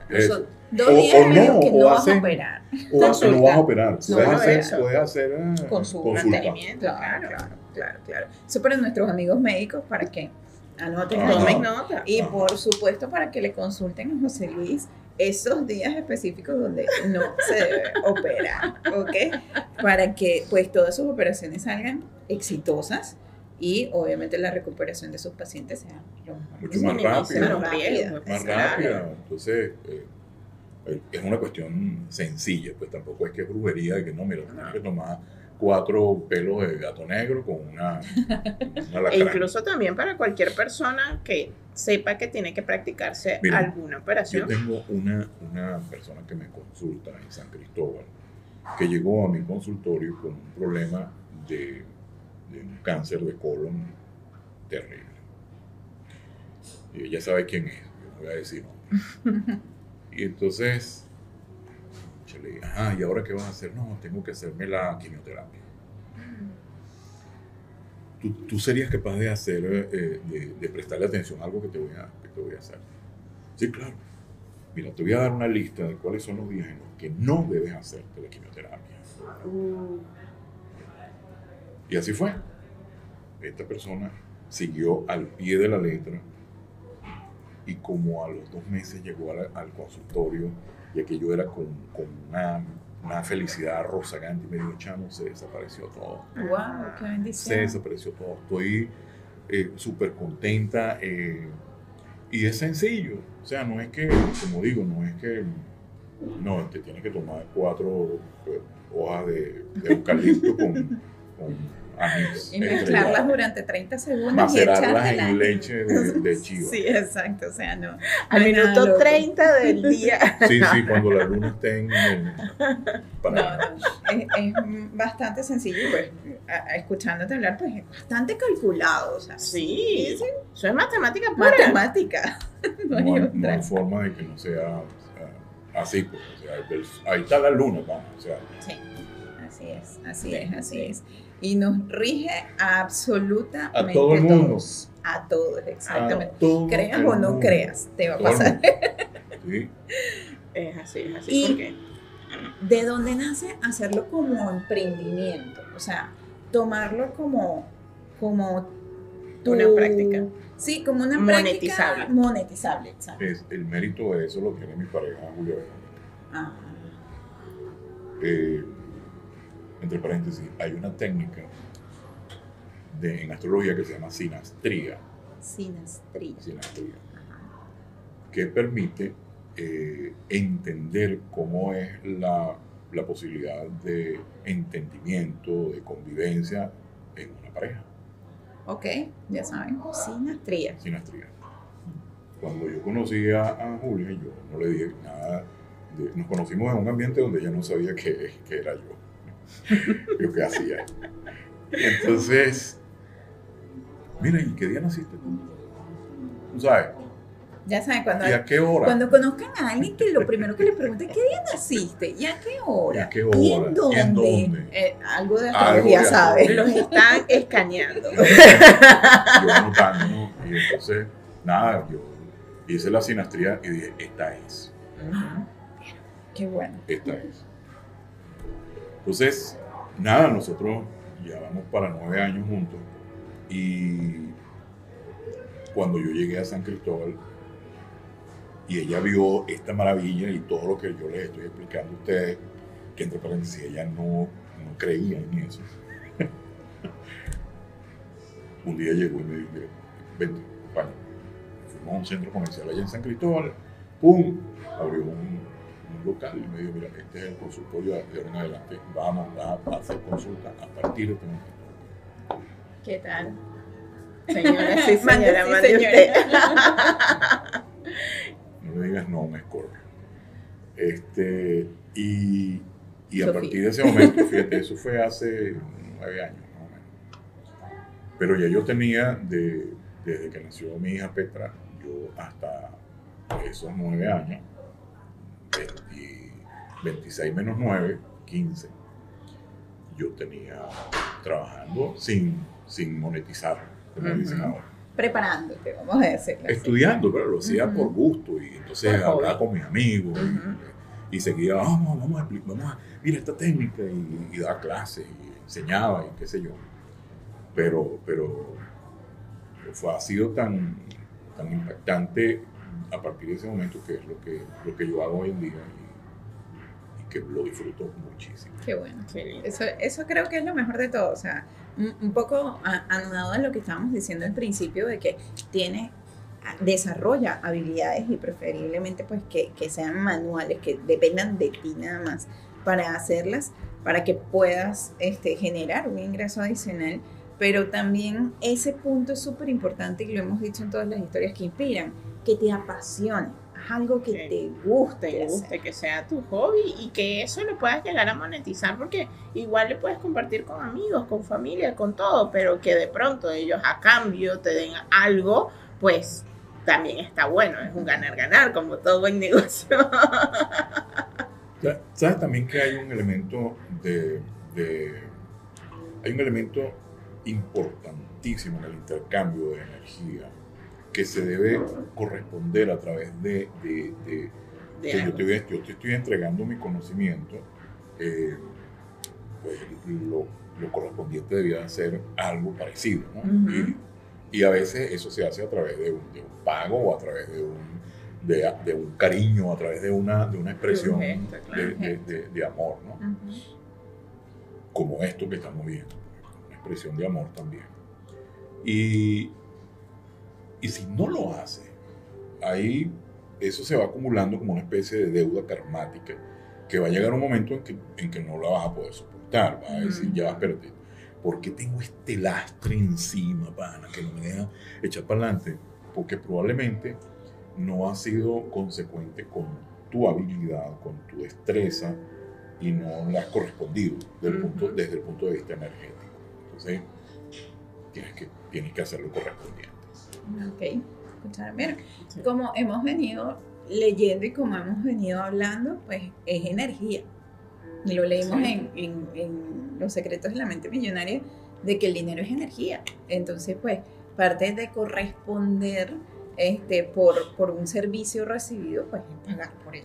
no. *laughs* Son dos O- días o y medio no, que o no vas a operar. O no Consulta. vas a operar. No, Puedes hacer, puedes hacer eh, Con su consulta. mantenimiento. Claro, claro, claro, claro. Eso para nuestros amigos médicos, para que Anoten. Tomen nota. Y Ajá. por supuesto para que le consulten a José Luis esos días específicos donde no se debe operar, ¿ok? Para que pues todas sus operaciones salgan exitosas y obviamente la recuperación de sus pacientes sea lo más, Mucho más rápida. los riesgos. más rápida. Entonces, eh, es una cuestión sencilla, pues tampoco es que es brujería de que no, mira, tienes que tomar cuatro pelos de gato negro con una, una *laughs* E incluso también para cualquier persona que sepa que tiene que practicarse Mira, alguna Yo operación. tengo una, una persona que me consulta en San Cristóbal, que llegó a mi consultorio con un problema de, de un cáncer de colon terrible. Y ella sabe quién es, yo no voy a decir. *laughs* Y entonces, le dije, ajá, ¿y ahora qué vas a hacer? No, tengo que hacerme la quimioterapia. ¿Tú, tú serías capaz de hacer, eh, de, de prestarle atención a algo que te, voy a, que te voy a hacer? Sí, claro. Mira, te voy a dar una lista de cuáles son los días en los que no debes hacerte la quimioterapia. Uh, Y así fue. Esta persona siguió al pie de la letra y como a los dos meses llegó al, al consultorio y aquello era con, con una, una felicidad rozagante y me dijo, chamo, se desapareció todo. Wow, qué Se bendición. desapareció todo. Estoy eh, súper contenta eh, y es sencillo. O sea, no es que, como digo, no es que, no, te tienes que tomar cuatro eh, hojas de, de eucalipto con, *laughs* con Y mezclarlas durante 30 segundos y macerarlas echártelas. en leche de, de *laughs* chiva. Sí, exacto, o sea, no. al minuto loco. 30 del día. *laughs* Sí, sí, cuando la luna esté en el... Para, no, es, es bastante sencillo y pues a- a- escuchándote hablar pues es bastante calculado, o sea, Sí, eso es matemática pura. matemática. *laughs* No hay no, hay, no otra. hay forma de que no sea así. Pues, o sea, ahí está la luna, vamos. O sea, Sí, así es, así es, así es. Y nos rige a absolutamente A todo el mundo. todos. A todos, exactamente. a todo creas o no mundo. creas, te va a pasar. *laughs* Sí. Es así, es así. Y- porque ¿De dónde nace hacerlo como emprendimiento? O sea, tomarlo como, como tu- Una práctica. Sí, como una Monetizable. práctica monetizable. Exacto. Es, el mérito de eso lo tiene mi pareja Julia Verónica. Ah, Eh, entre paréntesis, hay una técnica de, en astrología que se llama sinastría, sinastría. sinastría que permite eh, entender cómo es la, la posibilidad de entendimiento, de convivencia en una pareja. Ok, ya saben, sinastría. sinastría. Cuando yo conocí a, a Julia, yo no le dije nada. de- nos conocimos en un ambiente donde ella no sabía qué, qué era yo, *laughs* yo qué hacía. Entonces, mira, ¿y qué día naciste tú? Tú sabes, Ya saben, cuando, ¿y a qué hora? cuando conozcan a alguien que lo primero que le pregunten, ¿qué día naciste? ¿Y a qué hora? ¿Y a qué ¿Y hora? en ¿Y en dónde? dónde? Eh, algo de Algo astrología, de ¿sabes? los están escaneando. *laughs* yo anotando, ¿no? Y entonces, nada, yo hice la sinastría y dije, esta es. Qué bueno. esta es. Entonces, nada, nosotros ya vamos para nueve años juntos y cuando yo llegué a San Cristóbal y ella vio esta maravilla y todo lo que yo les estoy explicando a ustedes, que entre paréntesis ella no, no creía en eso. *laughs* Un día llegó y me dijo, vente, vaya. Fuimos a un centro comercial allá en San Cristóbal, ¡pum! Abrió un local y me dijo, mira, este es el consultorio de ahora en adelante, vamos a, a hacer consulta a partir de este momento. ¿Qué tal? Señora, sí, *laughs* Mande señora, sí, mande señora. usted. *laughs* No le digas no, me escorpio. Este, y, y a Sofía. partir de ese momento, fíjate, eso fue hace nueve años más o menos. Pero ya yo tenía, de, desde que nació mi hija Petra, yo hasta esos nueve años, 20 26 menos 9, 15, yo tenía trabajando sin, sin monetizar, como Ujú. dicen ahora. Preparándote, vamos a decirlo. Estudiando, pero lo hacía por gusto y entonces Por hobby. hablaba con mis amigos y- seguía, vamos, vamos a explicar, vamos a, mira esta técnica y, y daba clases y enseñaba y qué sé yo. Pero, pero fue, ha sido tan, tan impactante a partir de ese momento que es lo que, lo que yo hago hoy en día y, y que lo disfruto muchísimo. Qué bueno. Qué. Eso, eso creo que es lo mejor de todo. O sea, un, un poco anudado a lo que estábamos diciendo al principio de que tiene desarrolla habilidades y preferiblemente pues que, que sean manuales, que dependan de ti nada más para hacerlas, para que puedas este, generar un ingreso adicional. Pero también ese punto es súper importante y lo hemos dicho en todas las historias que inspiran, que te apasione, haz algo que Que te guste. te hacer. guste, que sea tu hobby y que eso lo puedas llegar a monetizar porque igual le puedes compartir con amigos, con familia, con todo, pero que de pronto ellos a cambio te den algo, pues también está bueno, es un ganar-ganar como todo buen *laughs* negocio. ¿Sabes también que hay un elemento de, de- hay un elemento importantísimo en el intercambio de energía que se debe corresponder a través de, de- de- De que yo te, voy- yo te estoy entregando mi conocimiento, eh, pues lo, lo correspondiente debía ser algo parecido, ¿no? Ujú. y, y a veces eso se hace a través de un, pago o a través de un, de, de un cariño, a través de una, de una expresión gesto, claro. de, amor, ¿no? Como esto que estamos viendo, una expresión de amor también. Y, y si no lo hace, ahí eso se va acumulando como una especie de deuda karmática que va a llegar un momento en que, en que no la vas a poder soportar. Vas a decir, ya, espérate, ¿por qué tengo este lastre encima, pana, que no me deja echar para adelante? Porque probablemente no has sido consecuente con tu habilidad, con tu destreza, y no le has correspondido del Ujú. punto, desde el punto de vista energético. Entonces, tienes que, tienes que hacer lo correspondiente. Ok, escuchar, mira, Sí. como hemos venido leyendo y como hemos venido hablando, pues es energía. Y lo leímos Sí. en, en- en Los secretos de la mente millonaria, de que el dinero es energía. Entonces, pues, parte de corresponder este, por, por un servicio recibido, pues es pagar por él.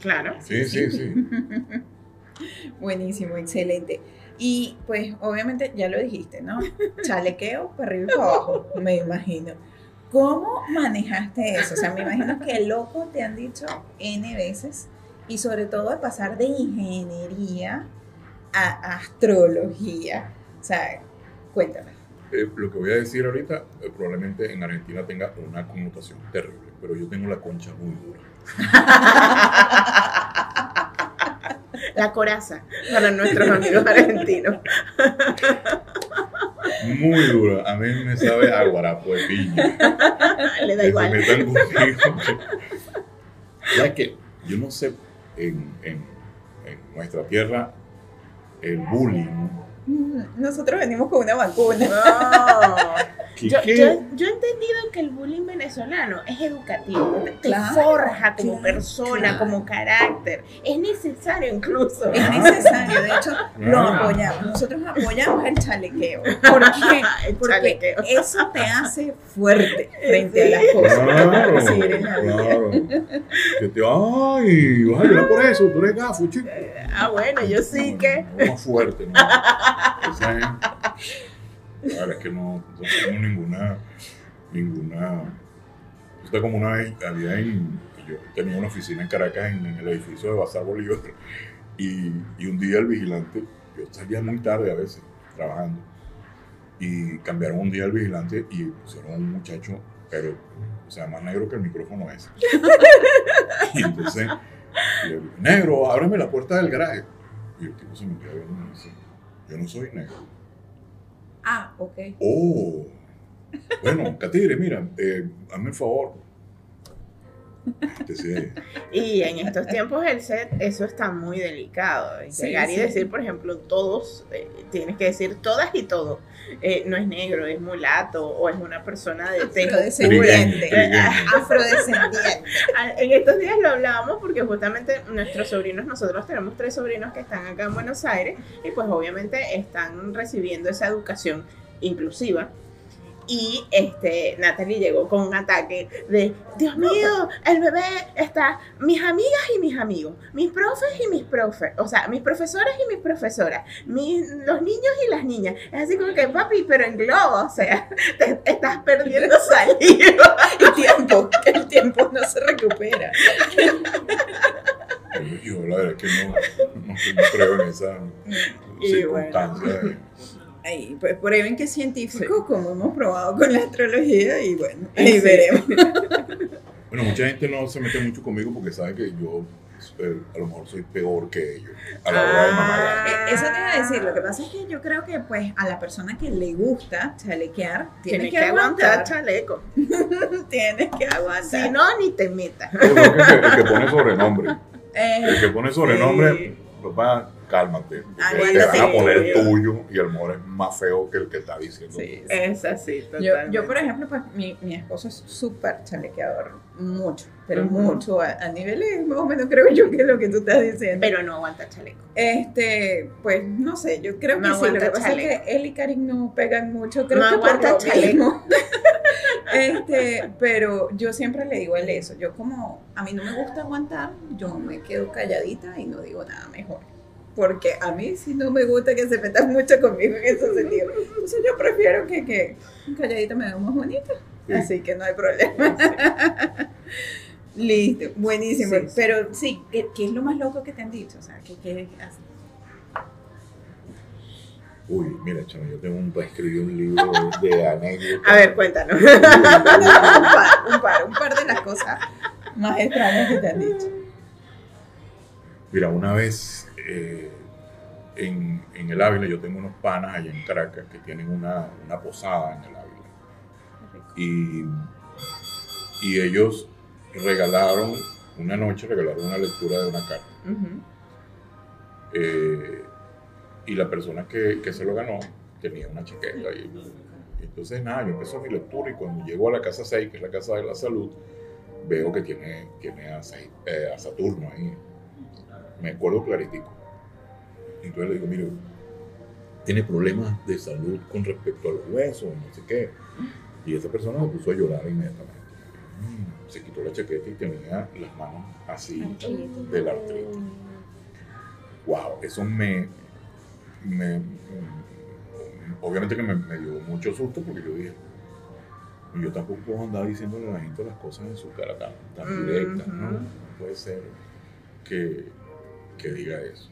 Claro. Sí, sí, sí. *laughs* Buenísimo, excelente. Y pues obviamente ya lo dijiste, ¿no? *laughs* Chalequeo para arriba y para abajo, me imagino. ¿Cómo manejaste eso? O sea, me imagino que loco te han dicho N veces y sobre todo de pasar de ingeniería a astrología. O sea, cuéntame. Eh, lo que voy a decir ahorita eh, probablemente en Argentina tenga una connotación terrible, pero yo tengo la concha muy dura. *laughs* La coraza para nuestros amigos argentinos. *laughs* Muy dura. A mí me sabe a guarapo de piña. Le da que igual. se metan conmigo. Ya que yo no sé, en, en- en nuestra tierra, el bullying. Nosotros venimos con una vacuna. No. ¿Qué- Yo, qué? yo, yo he entendido que el bullying venezolano es educativo, te, te Claro, forja como claro, persona, claro. como carácter. Es necesario incluso. Es necesario, de hecho, *laughs* lo apoyamos. Nosotros apoyamos el chalequeo. ¿Por qué? El Porque chalequeo. eso te hace fuerte frente a las cosas recibir en la. Que te, ay, vas a llorar por eso, tú eres gafo, chico. Ah, bueno, yo sí No, que. más fuerte, ¿no? *laughs* Esa es- Claro, es que no, no tengo ninguna, ninguna. Está como una vez, había en, yo tenía una oficina en Caracas, en, en el edificio de Bazar Bolívar, y, y un día el vigilante, yo salía muy tarde a veces, trabajando, y cambiaron un día el vigilante y pusieron a un muchacho, pero, o sea, más negro que el micrófono ese. *laughs* Y entonces, negro, ábreme la puerta del garaje. Y el tipo se me queda viendo y me dice, yo no soy negro. Ah, ok. Oh, bueno, Catire, mira, eh, hazme el favor. Sí, Y en estos tiempos el set, eso está muy delicado. Sí, Llegar y decir, por ejemplo, todos, eh, tienes que decir todas y todo. Eh, no es negro, es mulato o es una persona de Afrodescendiente. *laughs* Afrodescendiente. Ah, En estos días lo hablábamos porque justamente nuestros sobrinos, nosotros tenemos tres sobrinos que están acá en Buenos Aires y pues obviamente están recibiendo esa educación inclusiva. Y este, Natalie llegó con un ataque de, Dios mío, el bebé está, mis amigas y mis amigos, mis profes y mis profes, o sea, mis profesores y mis profesoras, mis, los niños y las niñas. Es así como que, papi, pero en globo, o sea, *laughs* te, estás perdiendo *laughs* saliva. el tiempo, el tiempo no se recupera. Yo la verdad es que no, no, no creo en esa circunstancia. Ahí, pues prueben que es científico, como hemos probado con la astrología, y bueno, *laughs* ahí veremos. *laughs* Bueno, mucha gente no se mete mucho conmigo porque sabe que yo eh, a lo mejor soy peor que ellos a la hora de mamar. Eh, Eso te iba a decir, lo que pasa es que yo creo que pues a la persona que le gusta chalequear, tiene, que, aguantar. chaleco. *laughs* Tienes que aguantar. Si no, ni te metas. Creo que el, que pone sobrenombre, Eh, el que pone sobrenombre, papá, cálmate. Te van a poner el tuyo y el amor es más feo que el que está diciendo. sí, sí. Es así, Yo, yo, por ejemplo, pues mi, mi esposo es súper chalequeador, mucho, pero mucho, a, a niveles más o menos creo yo que es lo que tú estás diciendo. Pero no aguanta chaleco. Este, pues no sé, yo creo No que sí, lo que pasa chaleco. es que él y Karin no pegan mucho, creo No que aguanta chaleco. *laughs* este, pero yo siempre le digo a él eso, yo como a mí no me gusta aguantar, yo me quedo calladita y no digo nada mejor. Porque a mí sí no me gusta que se metan mucho conmigo en ese sentido. Entonces yo prefiero que, que calladita me vea más bonita. Sí. Así que no hay problema. *laughs* Listo, buenísimo. Sí, sí. Pero sí, ¿qué, qué es lo más loco que te han dicho? O sea, ¿qué, qué haces? Uy, mira, chamo, yo tengo un, escribí un libro de *laughs* anécdotas. A ver, cuéntanos. un, par, un par, un par de las cosas más extrañas que te han dicho. Mira, una vez eh, en, en el Ávila, yo tengo unos panas allá en Caracas que tienen una, una posada en el Ávila. Y, y ellos regalaron, una noche regalaron una lectura de una carta. Eh, y la persona que, que se lo ganó tenía una chaqueta. Y, y entonces, nada, yo empecé mi lectura y cuando llego a la casa 6, que es la casa de la salud, veo que tiene, tiene a, eh, a Saturno ahí. Me acuerdo claritico. Entonces le digo, mire, tiene problemas de salud con respecto al hueso, no sé qué. Y esa persona se puso a llorar inmediatamente. Mm, Se quitó la chaqueta y tenía las manos así de la artritis wow, eso me, me- mm, obviamente que me, me dio mucho susto porque yo dije, yo tampoco puedo andar diciéndole a la gente las cosas en su cara tan, tan directas, ¿no? Ujú. No puede ser que, que diga eso.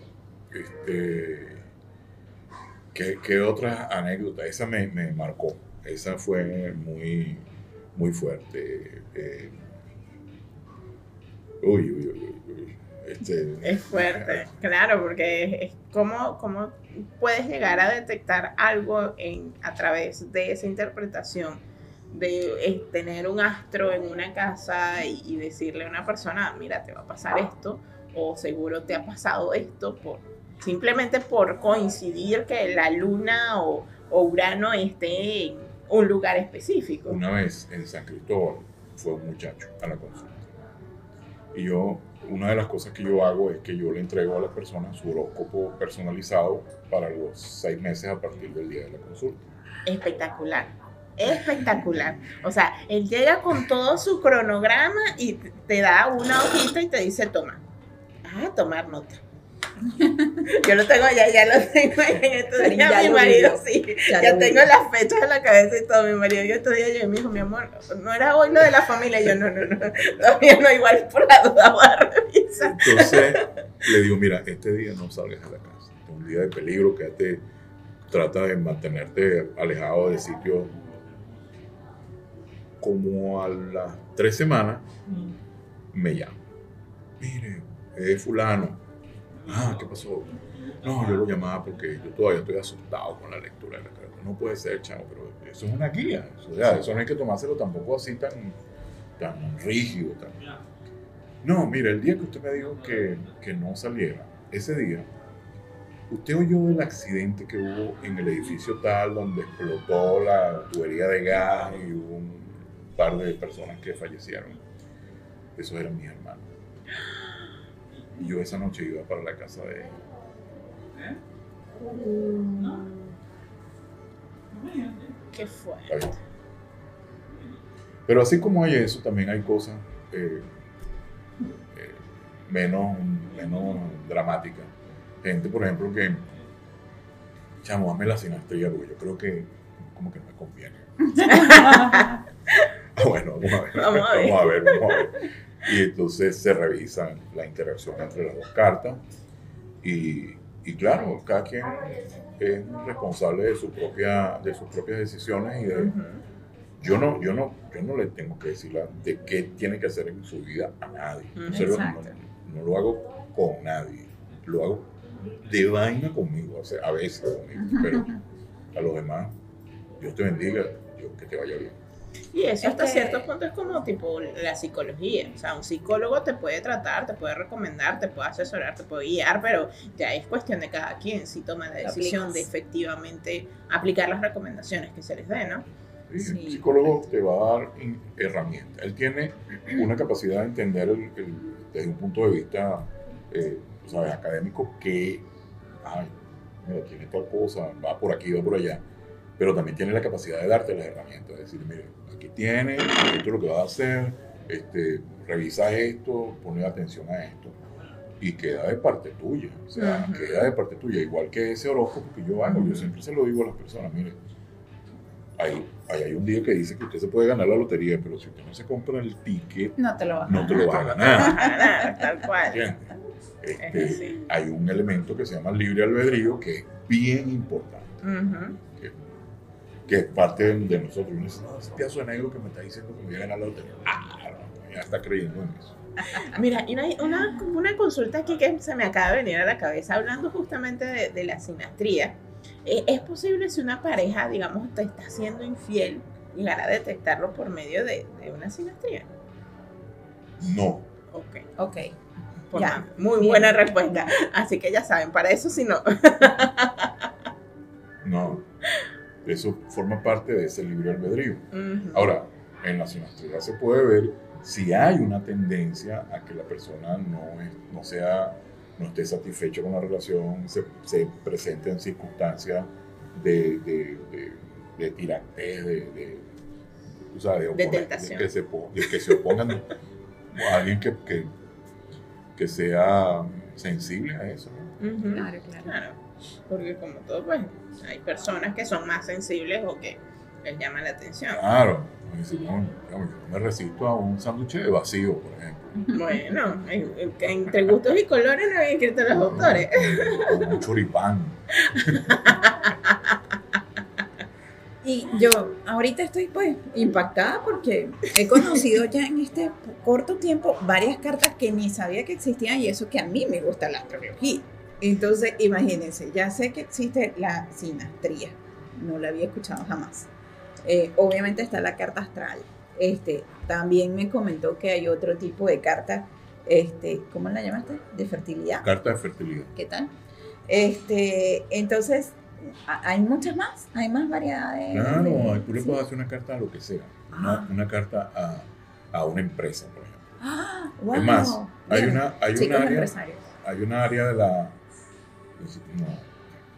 Este, ¿qué, qué otra anécdota? Esa me, me marcó, esa fue muy, muy fuerte. Eh, uy, uy, uy, uy. Este, Es fuerte, claro, porque es, es cómo puedes llegar a detectar algo en, a través de esa interpretación de eh, tener un astro en una casa y decirle a una persona, mira, te va a pasar esto, o seguro te ha pasado esto, por, simplemente por coincidir que la luna o, o Urano esté en un lugar específico. Una vez en San Cristóbal fue un muchacho a la consulta. Y yo, una de las cosas que yo hago es que yo le entrego a la persona su horóscopo personalizado para los seis meses a partir del día de la consulta. espectacular. Espectacular. O sea, él llega con todo su cronograma y te- te da una hojita y te dice, toma. Ah, tomar nota. *laughs* Yo lo tengo ya, ya lo tengo en estos días. ya Mi marido, vivió. sí. Ya tengo las fechas en la cabeza y todo. Mi marido, yo estos días yo me dijo, mi amor, no era hoy lo de la familia. Y yo, no, no, no. Todavía no, igual por la duda voy a revisar. Entonces le digo, mira, este día no salgas a la casa. Es un día de peligro, quédate, trata de mantenerte alejado de sitios. Como a las tres semanas me llama. Mire, es fulano. Ah, ¿qué pasó? No, yo lo llamaba porque yo todavía estoy asustado con la lectura de la carta. No puede ser, chavo, pero eso es una guía. O sea, eso no hay que tomárselo tampoco así tan, tan rígido. Tan... No, mire, el día que usted me dijo que, que no saliera, ese día, usted oyó del accidente que hubo en el edificio tal donde explotó la tubería de gas y hubo un par de personas que fallecieron. Esos eran mis hermanos. Y yo esa noche iba para la casa de ellos. Qué fuerte. ¿Está bien? Pero así como hay eso, también hay cosas eh, eh, menos, menos dramáticas. Gente, por ejemplo, que, chamo, hazme la sinastría, porque yo creo que como que no me conviene. *laughs* Ah, bueno, vamos a ver. Vamos a ver. Vamos a ver, vamos a ver. Y entonces se revisa la interacción entre las dos cartas. Y, y claro, cada quien es responsable de, su propia, de sus propias decisiones y de, yo no, yo no, yo no le tengo que decir la- de qué tiene que hacer en su vida a nadie. O sea, lo- exacto. no, no lo hago con nadie. Lo hago de vaina conmigo, o sea, a veces conmigo, pero *laughs* a los demás, Dios te bendiga, Dios que te vaya bien. Y eso Es hasta que- cierto punto es como tipo la psicología. O sea, un psicólogo te puede tratar, te puede recomendar, te puede asesorar, te puede guiar, pero ya es cuestión de cada quien si toma la decisión aplicas. de efectivamente aplicar las recomendaciones que se les dé, ¿no? Sí, Sí. El psicólogo te va a dar herramientas. Él tiene *clears throat* una capacidad de entender el- el- desde un punto de vista, eh, sabes, académico que, ay, mira, tiene tal cosa, va por aquí, va por allá. Pero también tiene la capacidad de darte las herramientas, de decir, mire, aquí tiene, esto es lo que va a hacer, este, revisa esto, pone atención a esto. Y queda de parte tuya, o sea, queda de parte tuya, igual que ese horóscopo que yo hago. Yo siempre se lo digo a las personas, mire, Ahí, ahí hay un día que dice que usted se puede ganar la lotería, pero si usted no se compra el ticket, No te lo vas a no te lo va a ganar. *laughs* Tal cual. Este, hay un elemento que se llama libre albedrío que es bien importante, que, que es parte de, de nosotros. Uno dice, no, ese pedazo de negro que me está diciendo que me voy a ganar la lotería. Ah, no, ya está creyendo en eso. Mira, y hay una, una consulta aquí que se me acaba de venir a la cabeza, hablando justamente de, de la sinastría. Eh, ¿Es posible si una pareja, digamos, te está siendo infiel, llegar a detectarlo por medio de, de una sinastría? No, Ok. Ok. Ya. Muy Bien. buena respuesta. Así que ya saben, para eso si no. no. *laughs* Eso forma parte de ese libre albedrío. Ahora, en la sinastría se puede ver si hay una tendencia a que la persona no, es- no sea no esté satisfecha con la relación, se, se presente en circunstancias de, de, de, de tirantez, de, de, tú sabes, de, oponer- tentación. de que, se, que se opongan a alguien que, que, que sea sensible a eso. ¿no? Ujú. Claro, claro. Claro, porque como todo, pues hay personas que son más sensibles o que les llama la atención. Claro, si no, digamos, yo no me resisto a un sándwich de vacío, por ejemplo. Bueno, en- en- entre gustos y colores no habían escrito los autores. Un choripán. Y yo ahorita estoy pues impactada porque he conocido ya en este corto tiempo varias cartas que ni sabía que existían y eso que a mí me gusta la astrología. Entonces, imagínense, ya sé que existe la sinastría, no la había escuchado jamás. Eh, obviamente está la carta astral. Este, también me comentó que hay otro tipo de carta, este, ¿cómo la llamaste? De fertilidad. Carta de fertilidad. ¿Qué tal? Este, entonces, hay muchas más, hay más variedades. Claro, de- tú le sí. puedes hacer una carta a lo que sea. Una, Ah. una carta a, a una empresa, por ejemplo. Ah, wow. Es más, hay Bien. una, hay Chicos una área, hay una área de la. No,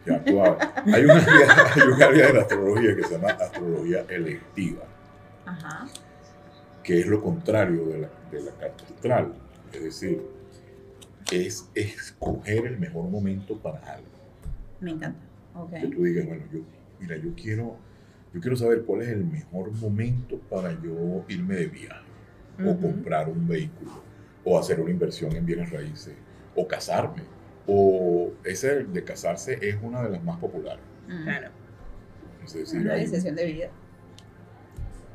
ya tú hablas. Hay una área, *laughs* hay un área de la astrología que se llama astrología electiva, Ajá. que es lo contrario de la, de la carta astral. Es decir, es escoger el mejor momento para algo. Me encanta. Que tú digas, bueno, yo, mira, yo quiero, yo quiero saber cuál es el mejor momento para yo irme de viaje, o comprar un vehículo, o hacer una inversión en bienes raíces, o casarme, o ese de casarse es una de las más populares. Mm. Claro. Es decir, Una hay- decisión de vida.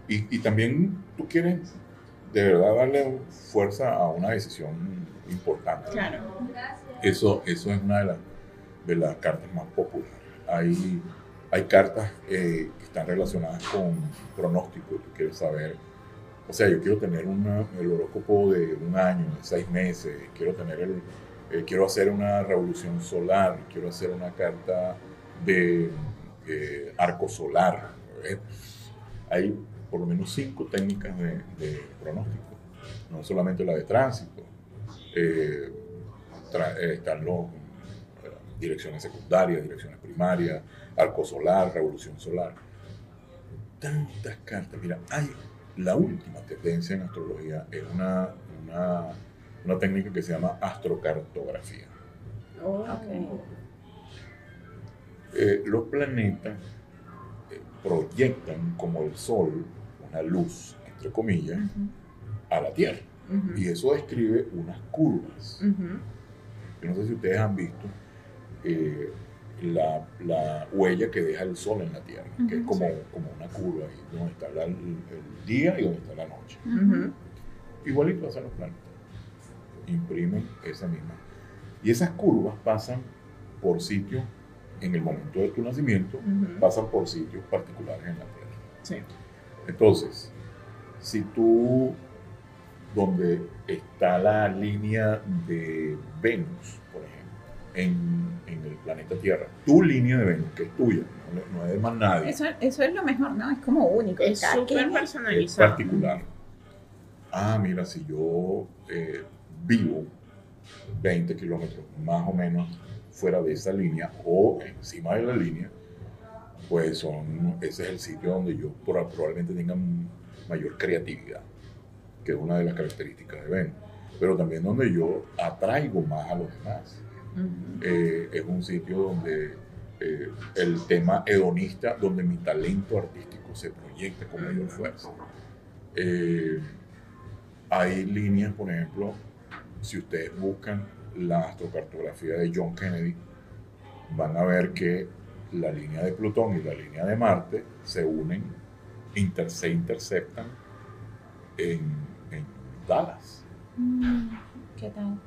y, y también tú quieres de verdad darle fuerza a una decisión importante. Claro. Eso, eso es una de las, de las cartas más populares. Hay, hay cartas eh, que están relacionadas con pronósticos. Tú quieres saber, o sea, yo quiero tener una- el horóscopo de un año, de seis meses, quiero tener el, eh, quiero hacer una revolución solar, quiero hacer una carta de eh, arco solar. Eh, Hay por lo menos cinco técnicas de, pronóstico, no solamente la de tránsito. Eh, están los direcciones secundarias, direcciones primarias, arco solar, revolución solar. Tantas cartas. Mira, hay la última tendencia en astrología es una, una técnica que se llama astrocartografía. Oh. Eh, los planetas eh, proyectan como el Sol una luz, entre comillas, a la Tierra. Y eso describe unas curvas. Yo no sé si ustedes han visto eh, la, la huella que deja el Sol en la Tierra, que es como, como una curva ahí, donde está la- el día y donde está la noche. Igualito hacen los planetas. Imprimen esa misma. Y esas curvas pasan por sitios, en el momento de tu nacimiento, pasan por sitios particulares en la Tierra. Sí. Entonces, si tú, donde está la línea de Venus, por ejemplo, en, en el planeta Tierra, tu línea de Venus, que es tuya, no, no es de más nadie, Eso, eso es lo mejor, ¿no? Es como único. Es súper quien- es personalizado. particular. Ah, mira, si yo eh, vivo 20 kilómetros más o menos fuera de esa línea o encima de la línea, pues son, ese es el sitio donde yo proba- probablemente tenga mayor creatividad, que es una de las características de Venus, pero también donde yo atraigo más a los demás. Eh, es un sitio donde eh, el tema hedonista, donde mi talento artístico se proyecta con mayor fuerza. Eh, hay líneas, por ejemplo, si ustedes buscan la astrocartografía de John Kennedy, van a ver que la línea de Plutón y la línea de Marte se unen, inter- se interceptan en, en Dallas. Mm, ¿Qué tal?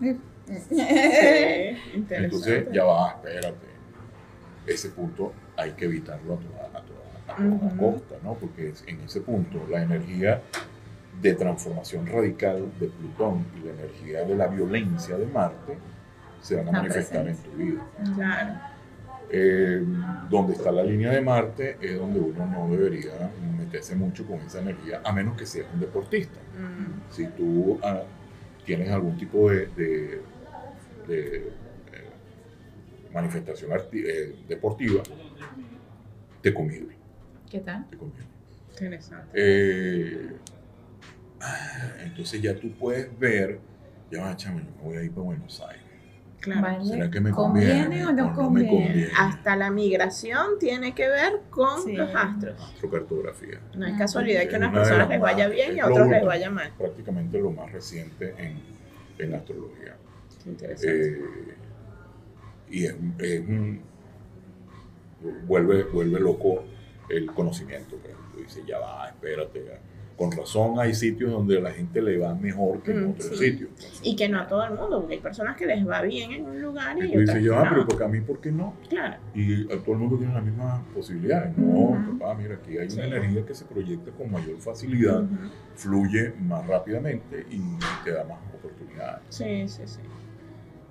Sí. *laughs* Entonces, ya va, espérate. Ese punto hay que evitarlo a toda, a toda- a toda Ujú. costa, ¿no? Porque en ese punto la energía de transformación radical de Plutón y la energía de la violencia de Marte se van a manifestar en tu vida. Claro. Eh, donde está la línea de Marte es donde uno no debería meterse mucho con esa energía, a menos que seas un deportista. Mm. Si tú ah, tienes algún tipo de, de- de, eh, manifestación eh, deportiva, te conviene. ¿Qué tal? te conviene. Interesante. Ah, entonces ya tú puedes ver, ya va, chamo, yo me voy a ir para Buenos Aires. Claro. Vale. ¿Será que me ¿Conviene conviene? o no me conviene? conviene? Hasta la migración tiene que ver con Sí. los astros. Astrocartografía. No es Ah, casualidad que a unas personas les vaya bien y a lo otros les vaya mal. Prácticamente lo más reciente en, en la astrología. Qué interesante. Eh, y es, es un- vuelve, vuelve loco el conocimiento. Pero tú dices, ya va, espérate. ya. Con razón hay sitios donde a la gente le va mejor que en Mm, otros sí. sitios. y que no a todo el mundo, porque hay personas que les va bien en un lugar y, Y tú dices, va, que pero porque a mí, ¿por qué no? Claro. Y a todo el mundo tiene las mismas posibilidades. No, papá, mira, aquí hay Sí. una energía que se proyecta con mayor facilidad, fluye más rápidamente y te da más oportunidades. Sí, sí, sí.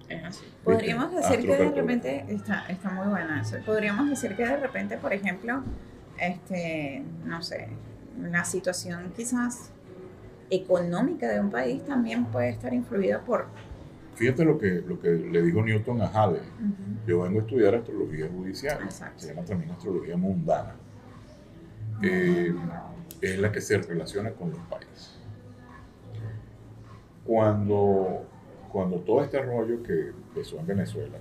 Es así. Podríamos ¿Viste? decir que de repente, está, está muy buena eso, podríamos decir que de repente, por ejemplo, este, no sé, la situación quizás económica de un país también puede estar influida por... Fíjate lo que, lo que le dijo Newton a Halley. Yo vengo a estudiar astrología judicial, Exacto. se llama también astrología mundana. Eh, es la que se relaciona con los países. Cuando, cuando todo este rollo que empezó en Venezuela,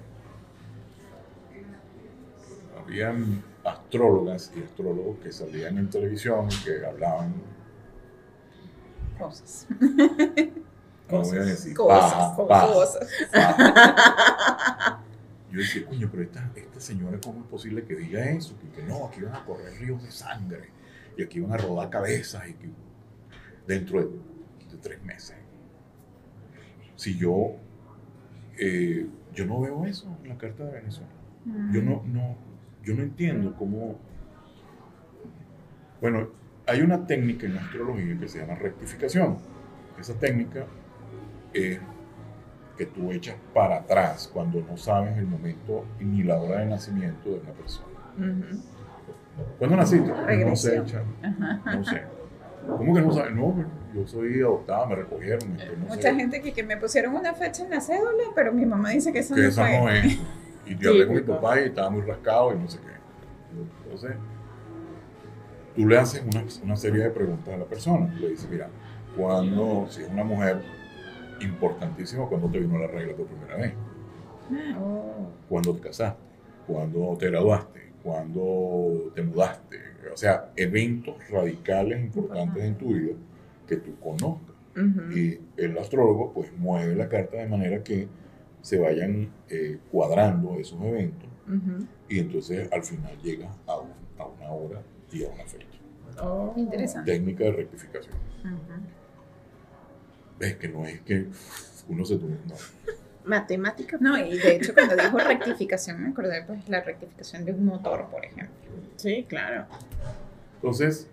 habían astrólogas y astrólogos que salían en televisión que hablaban, Cosas. no voy a decir, Cosas, paja, paja, cosas. paja. Yo decía, coño, pero esta, esta señora, ¿cómo es posible que diga eso? Que, no, aquí van a correr ríos de sangre y aquí van a rodar cabezas y que dentro de, de tres meses. Si yo, eh, yo no veo eso en la carta de Venezuela. Yo no, no, yo no entiendo cómo. Bueno, hay una técnica en astrología que se llama rectificación. Esa técnica es que tú echas para atrás cuando no sabes el momento ni la hora de nacimiento de una persona. Ujú. ¿Cuándo naciste? No se Regresión. echa, no sé. ¿Cómo que no sabes? No, pero yo soy adoptada, me recogieron. este, no Mucha sé. gente que, que me pusieron una fecha en la cédula, pero mi mamá dice que eso que no esa fue. no es. *laughs* Y yo hablé con mi papá y estaba muy rascado y no sé qué. Entonces, tú le haces una, una serie de preguntas a la persona. Tú le dices, mira, cuando, si es una mujer importantísima, cuando te vino la regla por primera vez, Oh. cuando te casaste, cuando te graduaste, cuando te mudaste, o sea, eventos radicales importantes en tu vida que tú conozcas. Y el astrólogo pues mueve la carta de manera que se vayan eh, cuadrando esos eventos y entonces al final llegas a, un- a una hora y a una fecha. Oh. Interesante. Técnica de rectificación. Ujú. Es que no es que uno se tuvo, no. Matemática. No, y de hecho cuando dijo rectificación me acordé pues la rectificación de un motor, por ejemplo. Sí, claro. Entonces,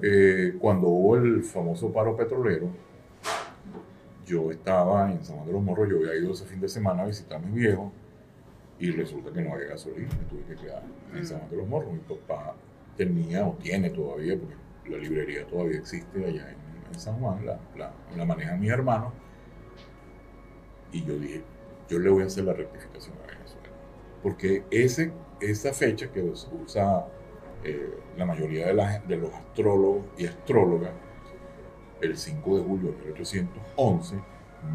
eh, cuando hubo el famoso paro petrolero, yo estaba en San Juan de los Morros, yo había ido ese fin de semana a visitar a mis viejos y resulta que no había gasolina, me tuve que quedar en San Juan de los Morros. Mi papá tenía o tiene todavía, porque la librería todavía existe allá en, en San Juan, la, la, la manejan mis hermanos. Y yo dije, yo le voy a hacer la rectificación a Venezuela. Porque ese, esa fecha que us- usa eh, la mayoría de, la- de los astrólogos y astrólogas, el 5 de julio de 1811,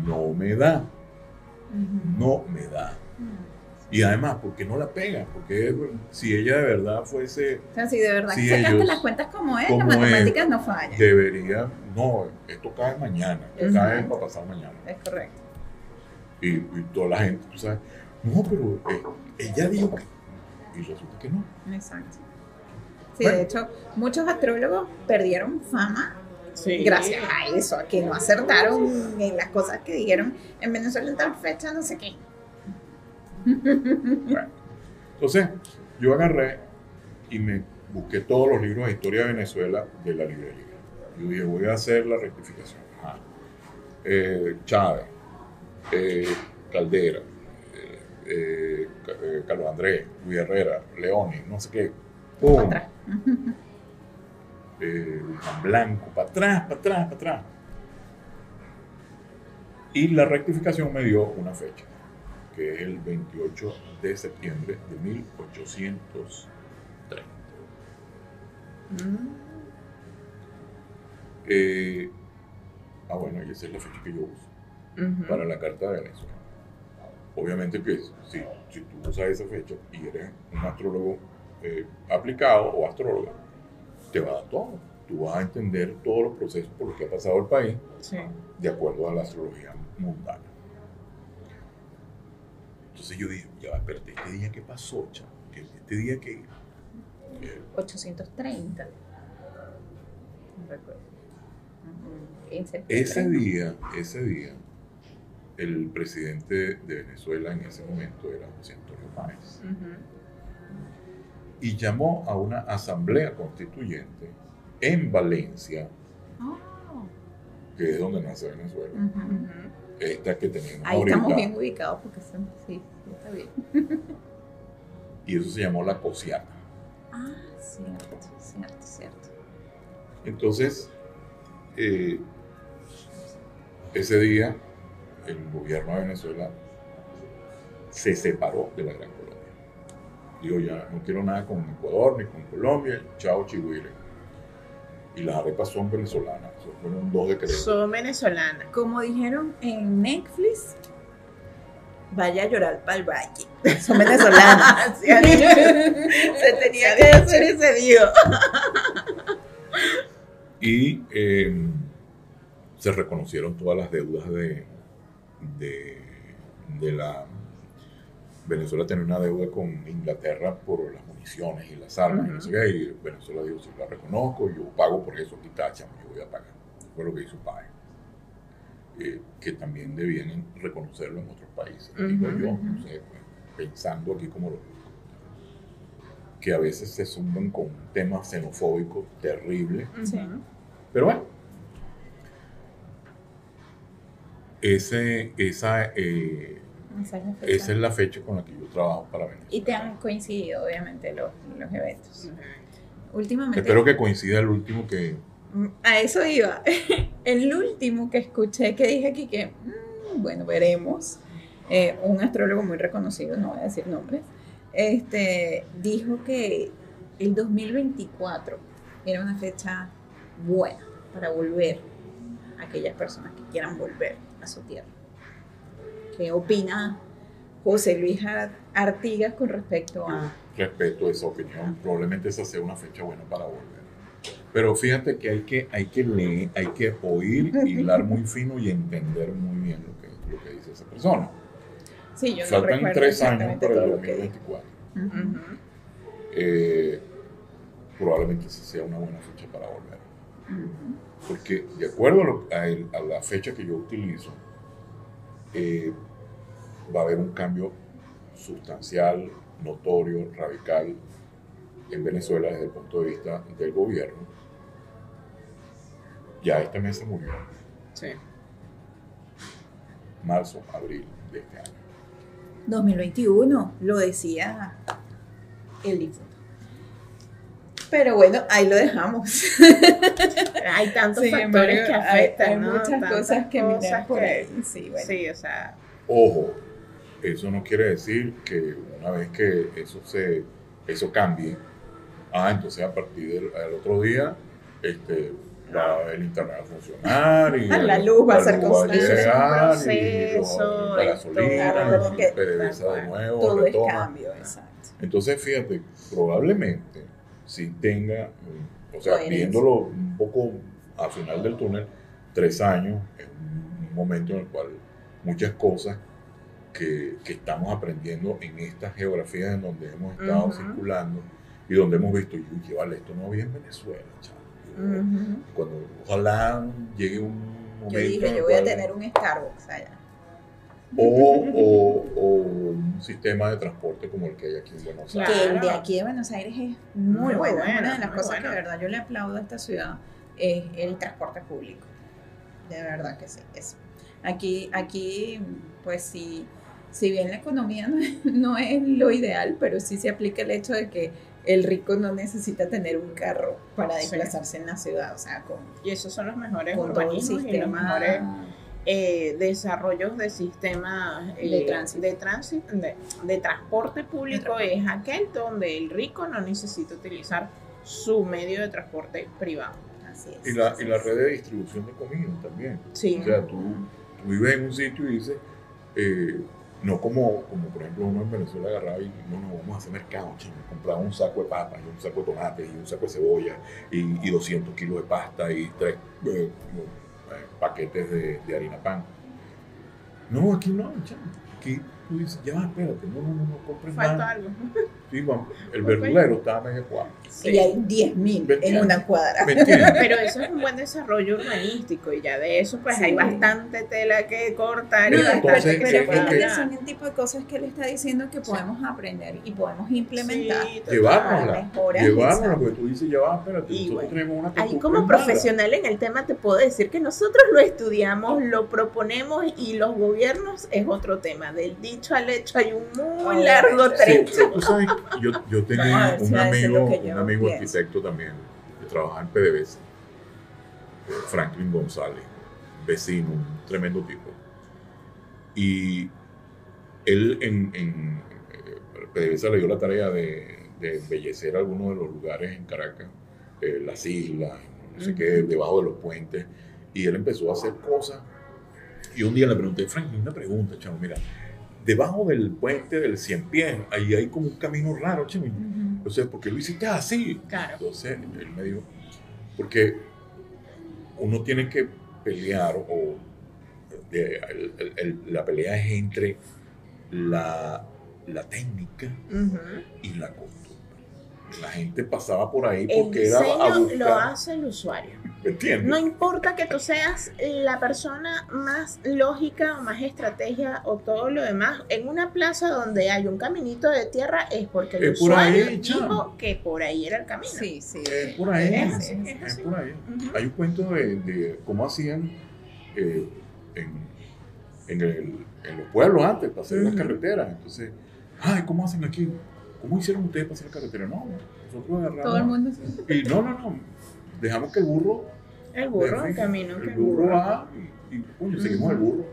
no me da, no me da. Y además, porque no la pega? Porque si ella de verdad fuese, O sea, si de verdad que sacaste ellos- las cuentas como es, las es. matemáticas no fallan. debería, no, esto cae mañana, esto cae para pasar mañana. Es correcto. Y, y toda la gente, tú sabes, no, pero eh, ella dijo que, y resulta que no. Exacto. Sí, Bueno. de hecho, muchos astrólogos perdieron fama Sí. gracias a eso, a que no acertaron en las cosas que dijeron en Venezuela en tal fecha, no sé qué. Bueno, entonces, yo agarré y me busqué todos los libros de historia de Venezuela de la librería. Yo dije, voy a hacer la rectificación. Ajá. Eh, Chávez, eh, Caldera, Ca- eh, Carlos Andrés, Luis Herrera, Leoni, no sé qué. ¡Pum! *laughs* Eh, Blanco, para atrás, para atrás, para atrás. Y la rectificación me dio una fecha, que es el 28 de septiembre de 1830. Mm. Eh, ah, bueno, y esa es la fecha que yo uso para la Carta de Venezuela. Obviamente que si, si tú usas esa fecha y eres un astrólogo eh, aplicado o astróloga, te va a dar todo. Tú vas a entender todos los procesos por los que ha pasado el país Sí. de acuerdo a la astrología mundana. Entonces yo dije, ya va, espérate, ¿este día qué pasó, chamo? ¿Qué- ¿Este día qué? Eh, 830. No recuerdo. En septiembre. Ese día, ese día, el presidente de Venezuela en ese momento era José Antonio Páez. Ujú. Y llamó a una asamblea constituyente en Valencia, Oh. que es donde nace Venezuela. Esta que tenemos Ahí ahorita. estamos bien ubicados porque son- sí, está bien. Y eso se llamó la Cosiata. Ah, cierto, cierto, cierto. Entonces, eh, ese día, el gobierno de Venezuela se separó de la Gran. Digo, ya no quiero nada con Ecuador ni con Colombia, chao chihuire. Y las arepas son venezolanas, eso fueron dos decretos. Son venezolanas. Como dijeron en Netflix, vaya a llorar para el valle. Son venezolanas. *laughs* Se tenía que hacer ese video. Y eh, se reconocieron todas las deudas de, de, de la... Venezuela tenía una deuda con Inglaterra por las municiones y las armas, y no sé qué, y Venezuela dijo, si la reconozco, yo pago por eso, quita, chamo, yo voy a pagar. Fue lo que hizo Páez. Eh, que también debían reconocerlo en otros países. Digo yo, no sé, pensando aquí como lo que a veces se suman con temas xenofóbicos terribles Sí. Ujú. pero bueno, ese, esa, eh, Esa es la fecha. esa es la fecha con la que yo trabajo para Venezuela. Y te han coincidido, obviamente, los, los eventos. Últimamente. Espero que coincida el último que... A eso iba. *laughs* El último que escuché que dije aquí que, mm, bueno, veremos. eh, un astrólogo muy reconocido, no voy a decir nombres, este, dijo que el 2024 era una fecha buena para volver a aquellas personas que quieran volver a su tierra. ¿Qué opina José Luis Artigas con respecto a... Respeto esa opinión, probablemente esa sea una fecha buena para volver. Pero fíjate que hay que, hay que leer, hay que oír, hilar muy fino y entender muy bien lo que, lo que dice esa persona. Sí, yo Faltan no tres años para el lo que 2024. Ujú. Eh, probablemente esa sea una buena fecha para volver. Porque de acuerdo a, lo- a el- a la fecha que yo utilizo, eh, va a haber un cambio sustancial, notorio, radical en Venezuela desde el punto de vista del gobierno. Ya este mes se murió, Sí. marzo, abril de este año. 2021, lo decía el difunto. Pero bueno, ahí lo dejamos. Hay tantos factores que hay- afectan, hay, ¿no? muchas Tantas cosas que mirar cosas por que- ahí. Sí, bueno. Sí, o sea, Ojo, eso no quiere decir que una vez que eso se eso cambie, ah, entonces a partir del al otro día, este, va el internet a funcionar y *laughs* La luz va a ser constante. Es un y la gasolina, todo. y PDVSA de nuevo, Todo es cambio, exacto. Entonces, fíjate, probablemente si tenga, o sea, Coherencia. viéndolo un poco a final del túnel, tres años es un momento en el cual muchas cosas que, que estamos aprendiendo en estas geografías en donde hemos estado circulando y donde hemos visto, "Uy, vale, esto no había en Venezuela, chavo". ujú. Cuando ojalá llegue un momento. Yo dije, yo voy a tener un Starbucks allá. o, o- o un sistema de transporte como el que hay aquí en Buenos. Aires. Que el de aquí de Buenos Aires es muy, Muy bueno. Una de las cosas que de verdad yo le aplaudo a esta ciudad es el transporte público. De verdad que sí. Es. Aquí, aquí, pues sí, si bien la economía no es, *laughs* no es lo ideal, pero sí se aplica el hecho de que el rico no necesita tener un carro para Sí. desplazarse en la ciudad. O sea, con, Y esos son los mejores urbanismos y los mejores eh, desarrollos de sistemas eh, De tránsito. de, tránsito- de- de transporte público es aquel donde el rico no necesita utilizar su medio de transporte privado. Así es. Y la, así y la es. red de distribución de comida también. Sí. O sea, tú, tú vives en un sitio y dices, eh, no como, como por ejemplo uno en Venezuela agarraba y no, no, vamos a hacer mercado, chino, compraba un saco de papas y un saco de tomates y un saco de cebolla y, y 200 kilos de pasta y tres eh, eh, paquetes de, de harina pan. No, aquí no, chamo. Aquí tú dices, ya, espérate, no, no, no, no compres Falta nada. algo. Sí, el verdulero está a media cuadra. Y hay 10.000 ¿Me en una cuadra. Pero eso es un buen desarrollo urbanístico y ya de eso pues Sí. hay bastante tela que cortar y Pero bastante entonces, que pero es que- son el tipo de cosas que él está diciendo que podemos aprender y podemos implementar. Sí. Llevárnosla. Llevárnosla, porque tú dices, ya va, espérate, Y nosotros bueno, tenemos una Ahí como mala. profesional en el tema te puedo decir que nosotros lo estudiamos, lo proponemos y los gobiernos es otro tema. Del dicho al hecho hay un muy Oh, largo sí, Sí, trecho. tú sabes, yo, yo tenía ver un amigo, un amigo arquitecto también, que trabajaba en PDVSA, eh, Franklin González, vecino, un tremendo tipo. Y él en, en eh, PDVSA le dio la tarea de, de embellecer algunos de los lugares en Caracas, eh, las islas, no sé qué, debajo de los puentes. Y él empezó a hacer cosas. Y un día le pregunté, Franklin, una pregunta, chamo, mira, debajo del puente del Cien Pies, ahí hay como un camino raro, chamo. Ujú. Entonces, ¿por qué lo hiciste así? Claro. Entonces, él me dijo, porque uno tiene que pelear o de- el- el- el- la pelea es entre la, la técnica y la costumbre. La gente pasaba por ahí El porque era a diseño buscar, lo hace el usuario. ¿me entiendes? No importa que tú seas la persona más lógica o más estrategia o todo lo demás, en una plaza donde hay un caminito de tierra es porque el Es por usuario ahí, dijo que por ahí era el camino. Sí, sí. Es por ahí, Es es, así, es por ahí. Ujú. Hay un cuento de, de cómo hacían eh, en, en, el- en los pueblos antes para hacer las carreteras. Entonces, ay, ¿cómo hacen aquí? ¿Cómo hicieron ustedes para hacer la carretera? No, nosotros agarramos. Todo el mundo. Y no, no, no. Dejamos que el burro. El burro, deje- el camino El que el burro burro. va y, y coño, seguimos el burro.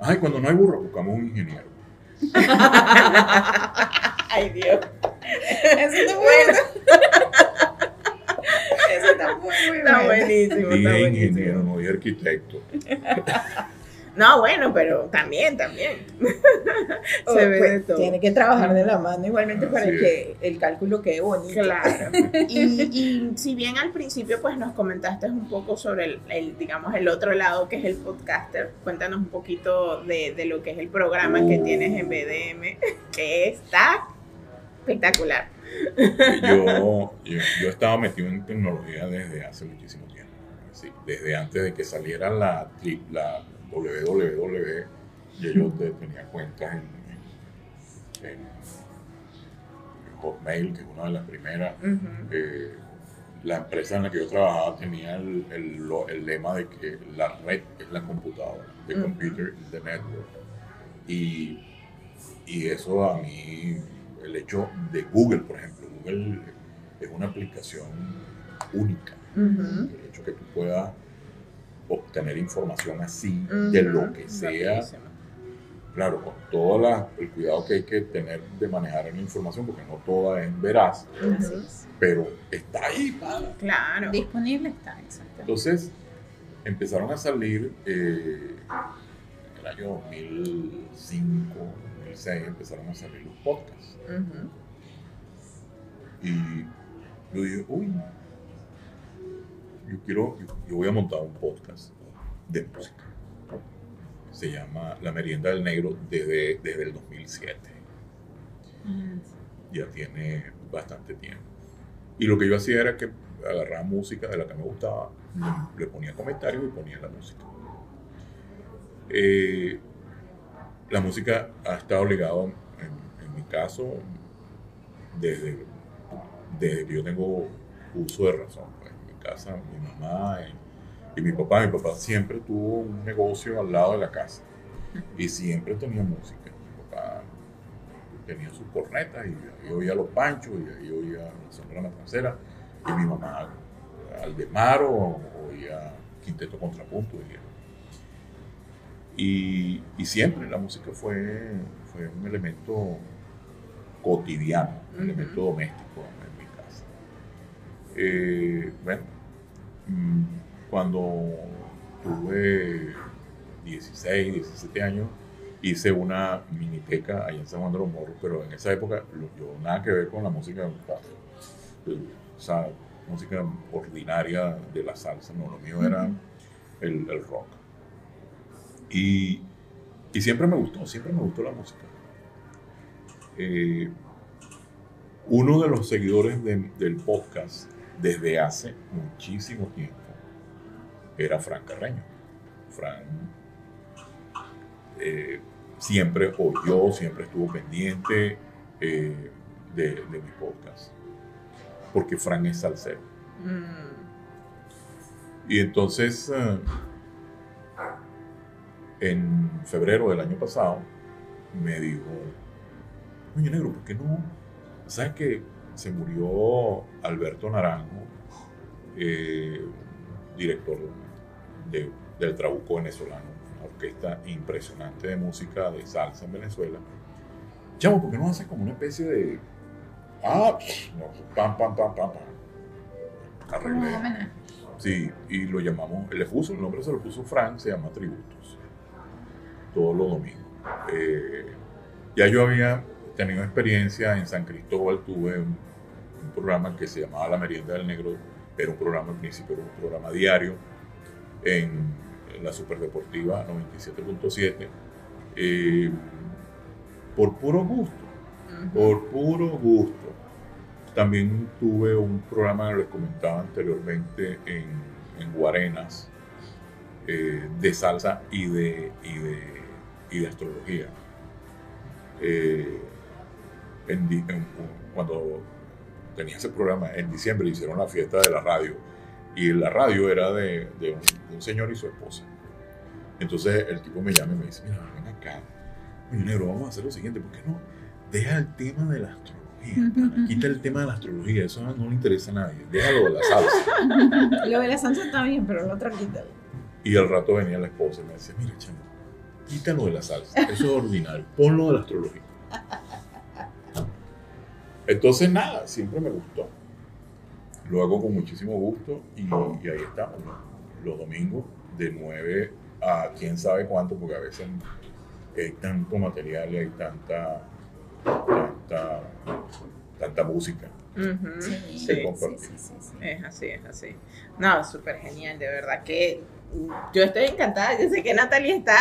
Ay, cuando no hay burro, buscamos un ingeniero. *laughs* Ay, Dios. Eso está bueno. Eso está muy, muy Está bueno. buenísimo, está Dije buenísimo. ingeniero, no dije arquitecto. No, bueno, pero también, también. *laughs* Oh, Se ve pues, de todo. Tiene que trabajar de la mano igualmente para Así que el cálculo quede bonito. Claro. *laughs* Y, y si bien al principio pues nos comentaste un poco sobre el, el, digamos, el otro lado que es el podcaster, cuéntanos un poquito de, de lo que es el programa que tienes en BDM, *laughs* que está espectacular. Yo, yo, yo estaba metido en tecnología desde hace muchísimo tiempo. Sí, desde antes de que saliera la, la www, ya yo te- tenía cuentas en, en- en Hotmail, que es una de las primeras. Eh, la empresa en la que yo trabajaba tenía el, el, lema de que la red es la computadora, the Ujú. computer is the network. Y, y eso a mí, el hecho de Google, por ejemplo, Google es una aplicación única. El hecho que tú puedas obtener información así de lo que sea, Rapidísimo. claro, con todo la- el cuidado que hay que tener de manejar la información, porque no toda es veraz, pero está ahí, pana. Claro. Disponible está, exacto. Entonces, empezaron a salir eh, en el año 2005, 2006, empezaron a salir los podcasts. Y yo dije, uy, yo quiero, yo, voy a montar un podcast de música. Se llama La Merienda del Negro desde, desde el 2007. Ya tiene bastante tiempo. Y lo que yo hacía era que agarraba música de la que me gustaba, le, ponía comentarios y ponía la música. Eh, la música ha estado ligada, en, en mi caso, desde, desde que yo tengo uso de razón. Casa, mi mamá y mi papá, mi papá siempre tuvo un negocio al lado de la casa y siempre tenía música. Mi papá tenía sus cornetas y ahí oía los panchos y ahí oía la sonora matancera y mi mamá Aldemaro oía quinteto contrapunto oía. Y, y siempre la música fue, fue un elemento cotidiano, un elemento doméstico en mi casa. Eh, bueno, cuando tuve 16, 17 años, hice una miniteca allá en San Juan de los Morros, pero en esa época yo nada que ver con la música, o sea, música ordinaria de la salsa, no, lo mío era el, el rock. Y, y siempre me gustó, siempre me gustó la música. Eh, uno de los seguidores de- del podcast desde hace muchísimo tiempo era Fran Carreño. Fran eh, siempre oyó, siempre estuvo pendiente eh, de, de mi podcast. Porque Fran es salsero. Mm. Y entonces, eh, en febrero del año pasado, me dijo, oye negro, ¿por qué no? ¿Sabes que se murió Alberto Naranjo, eh, director de- del Trabuco venezolano, una orquesta impresionante de música de salsa en Venezuela? Chamo, ¿por qué no haces como una especie de... Ah, no, pam, pam, pam, pam, pam. Arreglé. Sí, y lo llamamos, le puso, el nombre se lo puso Frank, se llama Tributos. Todos los domingos. Eh, ya yo había tenido experiencia en San Cristóbal, tuve programa que se llamaba La Merienda del Negro, era un programa al principio, era un programa diario en, en la Superdeportiva 97.7, eh, por puro gusto por puro gusto. También tuve un programa que les comentaba anteriormente en, en Guarenas eh, de salsa y de, y de, y de astrología. Eh, en di- en- cuando tenía ese programa, en diciembre hicieron la fiesta de la radio y la radio era de, de un, de un señor y su esposa. Entonces el tipo me llama y me dice, mira, ven acá, oye negro, vamos a hacer lo siguiente, ¿por qué no? Deja el tema de la astrología, pana. quita el tema de la astrología, eso no, le interesa a nadie, déjalo de la salsa. *laughs* Lo de la salsa está bien, pero el otro quítalo. Y al rato venía la esposa y me decía, mira, chamo, quítalo de la salsa, eso es ordinario, ponlo de la astrología. Entonces, nada, siempre me gustó. Lo hago con muchísimo gusto y, y ahí estamos, ¿no? los domingos de 9 a quién sabe cuánto, porque a veces hay tanto material y hay tanta, tanta, tanta música. Sí, Sí, sí, compartir. sí, sí, sí. Es así, es así. No, súper genial, de verdad que yo estoy encantada. Yo sé que Natalia está.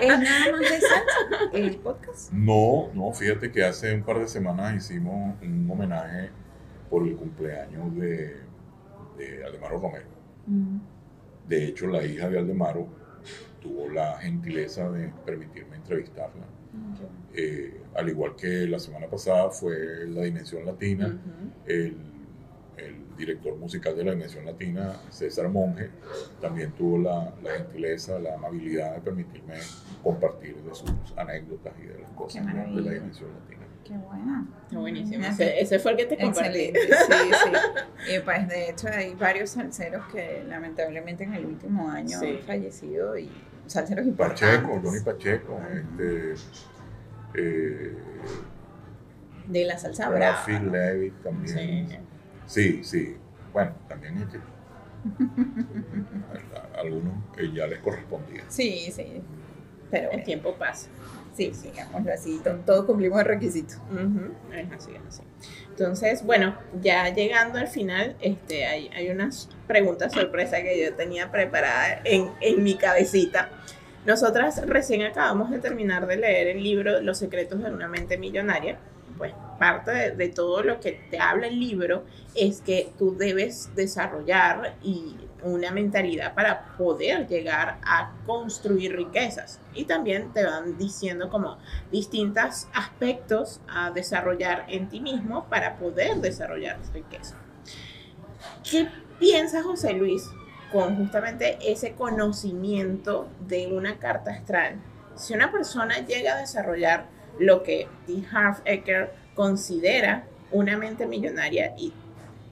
¿Es nada más de salsa el podcast? No, no, fíjate que hace un par de semanas hicimos un homenaje por el cumpleaños de, de Aldemaro Romero. De hecho, la hija de Aldemaro tuvo la gentileza de permitirme entrevistarla. Eh, al igual que la semana pasada fue la Dimensión Latina, el, el director musical de la Dimensión Latina, César Monge, también tuvo la, la gentileza, la amabilidad de permitirme compartir de sus anécdotas y de las cosas ¿no? de la Dimensión Latina. Qué bueno. Está buenísimo. Ese, ese fue el que te compartí. Excelente, sí, sí. Y pues de hecho hay varios salseros que lamentablemente en el último año Sí. han fallecido y salseros importantes. Pacheco, Johnny Pacheco, este, eh, De la salsa brava. Rafi Levitt también. Sí. Sí, sí. Bueno, también es que a- a algunos eh, ya les correspondía. Sí, sí. Pero El bueno, tiempo pasa. sí, digámoslo así, to- todos cumplimos el requisito. Ujú, Es así, es así. Entonces, bueno, ya llegando al final, este, hay, hay unas preguntas sorpresa que yo tenía preparadas en, en mi cabecita. Nosotras recién acabamos de terminar de leer el libro Los secretos de una mente millonaria. Pues parte de, todo lo que te habla el libro es que tú debes desarrollar y una mentalidad para poder llegar a construir riquezas. Y también te van diciendo como distintos aspectos a desarrollar en ti mismo para poder desarrollar riqueza. ¿Qué piensa José Luis con justamente ese conocimiento de una carta astral? Si una persona llega a desarrollar lo que T. Harv Eker considera una mente millonaria y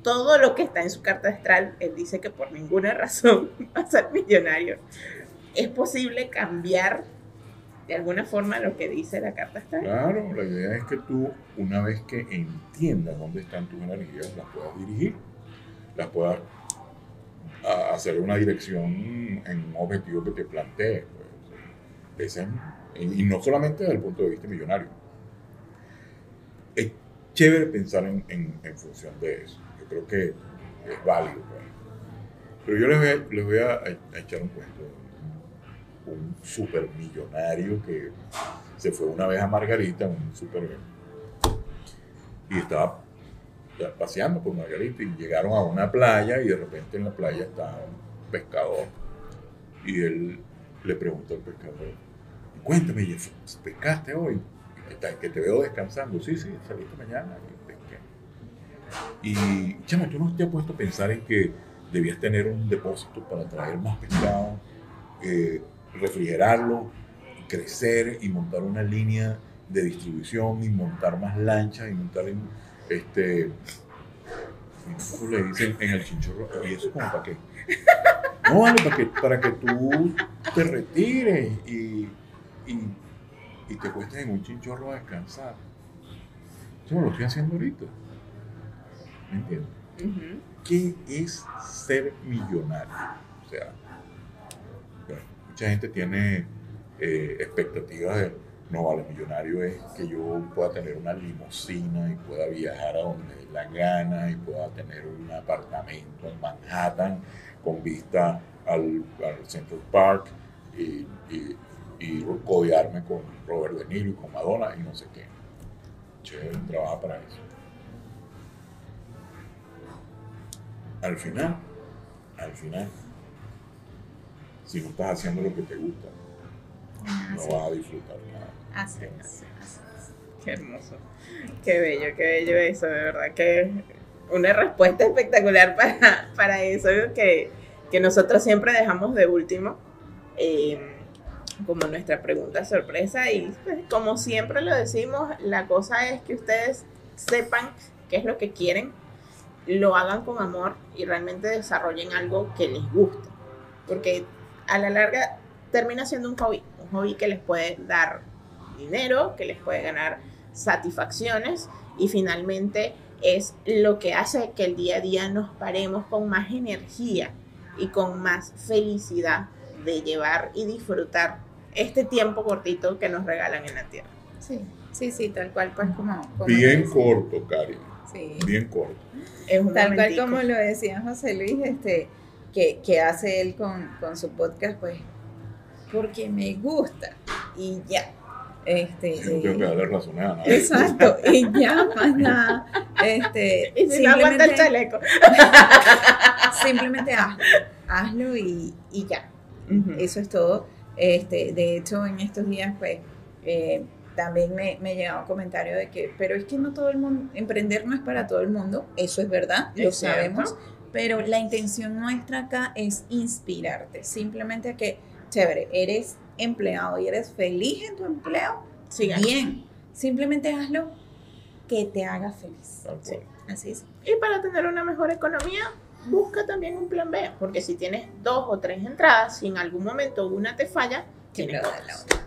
todo lo que está en su carta astral, él dice que por ninguna *laughs* razón va a ser millonario. ¿Es posible cambiar de alguna forma lo que dice la carta astral? Claro, la idea es que tú, una vez que entiendas dónde están tus energías, las puedas dirigir, las puedas a- hacer una dirección en un objetivo que te plantees. pues. Y no solamente desde el punto de vista millonario. Chévere pensar en, en- función de eso. Yo creo que es válido. pues. Pero yo les voy a, les voy a echar un cuento. Un supermillonario que se fue una vez a Margarita, un super y estaba paseando por Margarita y llegaron a una playa y de repente en la playa estaba un pescador y él le preguntó al pescador, cuéntame, Jeff, ¿pescaste hoy? Que te, veo descansando. Sí, sí, salí esta mañana. Y, chama, ¿tú no te has puesto a pensar en que debías tener un depósito para traer más pescado, eh, refrigerarlo, crecer y montar una línea de distribución y montar más lanchas y montar en, este ¿cómo le dicen en el chinchorro y eso como para qué no vale para que para que tú te retires y, y, y te cuestes en un chinchorro a descansar eso lo estoy haciendo ahorita ¿me entiendes? ¿qué es ser millonario? O sea, bueno, mucha gente tiene eh, expectativas de, no vale, millonario es que yo pueda tener una limusina y pueda viajar a donde dé la gana y pueda tener un apartamento en Manhattan con vista al, al Central Park y, y, y codearme con Robert De Niro y con Madonna y no sé qué. Chévere, trabaja para eso. al final, al final, si no estás haciendo lo que te gusta, no vas a disfrutar nada. Así es, así es. Qué hermoso. Qué bello, qué bello eso, de verdad que una respuesta espectacular para, para eso que, que nosotros siempre dejamos de último, eh, como nuestra pregunta sorpresa. Y pues, como siempre lo decimos, la cosa es que ustedes sepan qué es lo que quieren, lo hagan con amor y realmente desarrollen algo que les guste. Porque a la larga termina siendo un hobby, un hobby que les puede dar dinero, que les puede ganar satisfacciones y finalmente es lo que hace que el día a día nos paremos con más energía y con más felicidad de llevar y disfrutar este tiempo cortito que nos regalan en la tierra. Sí, sí, sí, tal cual, pues como... como Bien corto, Cari. Sí. Bien corto. Es un Tal cual como lo decía José Luis, este, que, que hace él con, con su podcast, pues, porque me gusta y ya. Este, no tengo que darle razones a nadie. Exacto, *laughs* y ya, más nada. Este, *laughs* Y si no aguanta el simplemente, chaleco. *laughs* simplemente hazlo, hazlo y, y ya. Eso es todo. Este, de hecho, en estos días, pues, eh, también me, me llegaba un comentario de que, pero es que no todo el mundo, emprender no es para todo el mundo, eso es verdad, lo sabemos, pero la intención nuestra acá es inspirarte, simplemente que, chévere, eres empleado y eres feliz en tu empleo, bien, simplemente hazlo que te haga feliz. Así es. Y para tener una mejor economía, busca también un plan B, porque si tienes dos o tres entradas, si en algún momento una te falla, tienes.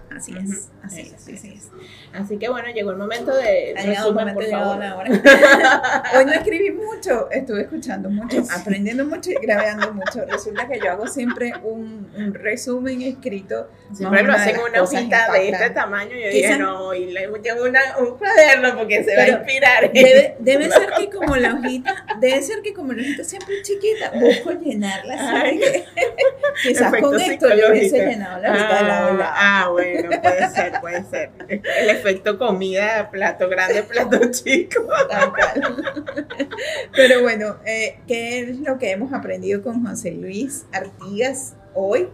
Así es, así es, sí. así es. Así que bueno, llegó el momento de Ha llegado el resumen, momento, por favor. *laughs* Hoy no escribí mucho, estuve escuchando mucho, *laughs* aprendiendo mucho y grabando mucho. Resulta que yo hago siempre un, un resumen escrito. Siempre lo hacen una hojita de este tamaño. Yo Quizás- dije, no, y le llevo una, un cuaderno porque se va a inspirar. Debe, *laughs* debe ser que como la hojita, debe ser que como la hojita siempre es chiquita, busco llenarla así. Quizás con esto yo hubiese llenado la mitad de la ola. Ah, ah, bueno, puede ser, puede ser. El efecto comida, plato grande, plato *laughs* chico. Pero bueno, eh, ¿qué es lo que hemos aprendido con José Luis Artigas hoy?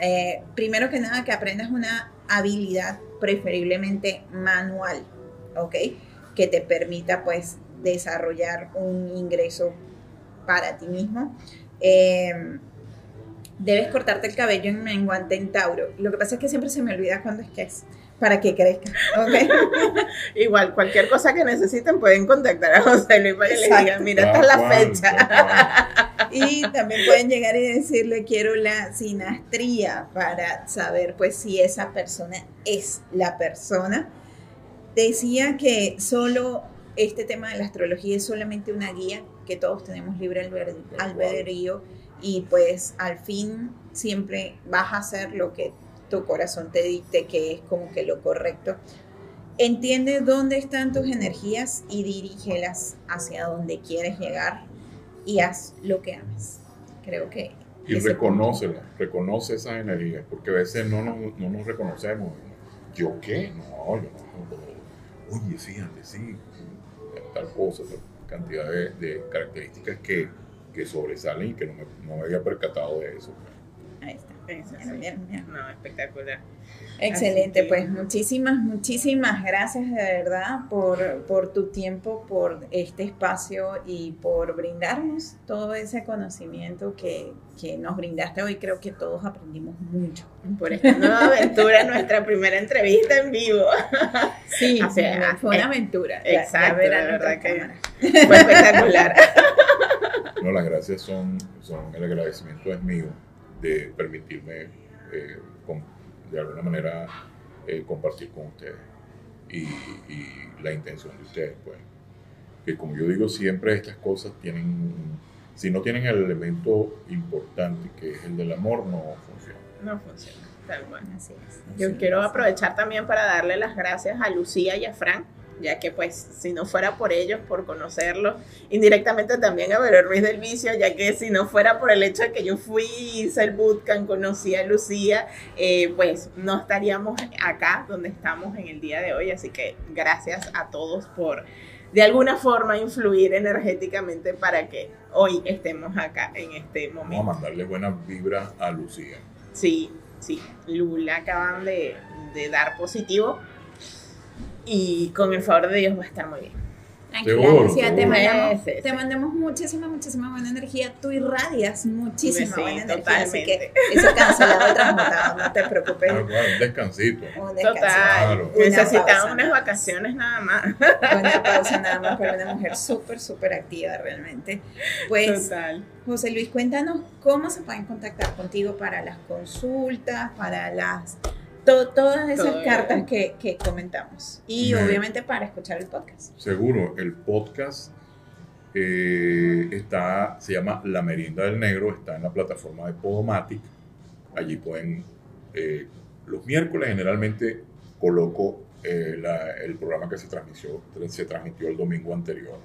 Eh, primero que nada, que aprendas una habilidad preferiblemente manual, ¿ok? Que te permita pues desarrollar un ingreso para ti mismo. Eh, debes cortarte el cabello en menguante en Tauro. Lo que pasa es que siempre se me olvida cuándo es que es, para que crezca, ¿ok? *laughs* Igual, cualquier cosa que necesiten pueden contactar a José Luis para que les digan, mira, esta es la fecha. Y también pueden llegar y decirle quiero la sinastría para saber pues si esa persona es la persona. Decía que solo este tema de la astrología es solamente una guía, que todos tenemos libre alber- albedrío y pues al fin siempre vas a hacer lo que tu corazón te dicte que es como que lo correcto. Entiende dónde están tus energías y dirígelas hacia donde quieres llegar y haz lo que ames. Creo que Y reconoce esas energías, porque a veces no nos, no nos reconocemos. ¿Yo qué? No, yo no. Oye, fíjate, sí, tal cosa, tal cantidad de, de características que, que sobresalen y que no me, no me había percatado de eso. ahí está. Eso sí. Bien, bien, bien. No, espectacular. Excelente, que- pues muchísimas, muchísimas gracias de verdad por, por tu tiempo, por este espacio y por brindarnos todo ese conocimiento que, que nos brindaste hoy. Creo que todos aprendimos mucho. Por esta *laughs* nueva aventura, *laughs* nuestra primera entrevista en vivo. *laughs* Sí, O sea, fue una eh, aventura. Exacto, verán de verdad nuestras que- cámaras. Fue espectacular. No, las gracias son, son el agradecimiento es mío de permitirme eh, com- de alguna manera eh, compartir con ustedes y, y la intención de ustedes, pues, que como yo digo siempre estas cosas tienen, si no tienen el elemento importante que es el del amor, no funciona. No funciona, tal cual. Así es. Yo así quiero es. aprovechar también para darle las gracias a Lucía y a Fran, ya que pues si no fuera por ellos, por conocerlos, indirectamente también a Vero Ruiz del Vicio, ya que si no fuera por el hecho de que yo fui, hice el bootcamp, conocí a Lucía, eh, pues no estaríamos acá donde estamos en el día de hoy, así que gracias a todos por de alguna forma influir energéticamente para que hoy estemos acá en este Vamos a momento. mandarle buenas vibras a Lucía. Sí, sí. Lula acaban de, de dar positivo. Y con el favor de Dios va a estar muy bien. Tranquila, Seguro, Lucía, te seguro. mandamos, Sí, sí, te mandamos muchísima, muchísima buena energía. Tú irradias muchísima Sí, buena energía. Así que eso cancelado, transmutado, *laughs* no te preocupes. Ah, bueno, un descansito. Un descanso. Total. Claro. Una Necesitamos pausa, unas vacaciones nada más. Una pausa nada más para una mujer súper, súper activa realmente. Pues, Total. José Luis, cuéntanos cómo se pueden contactar contigo para las consultas, para las To- todas esas Todo. cartas que, que comentamos. Y Me- obviamente para escuchar el podcast. Seguro, el podcast eh, está, se llama La Merienda del Negro, está en la plataforma de Podomatic. Allí pueden, eh, los miércoles generalmente coloco eh, la- el programa que se transmitió, se transmitió el domingo anterior.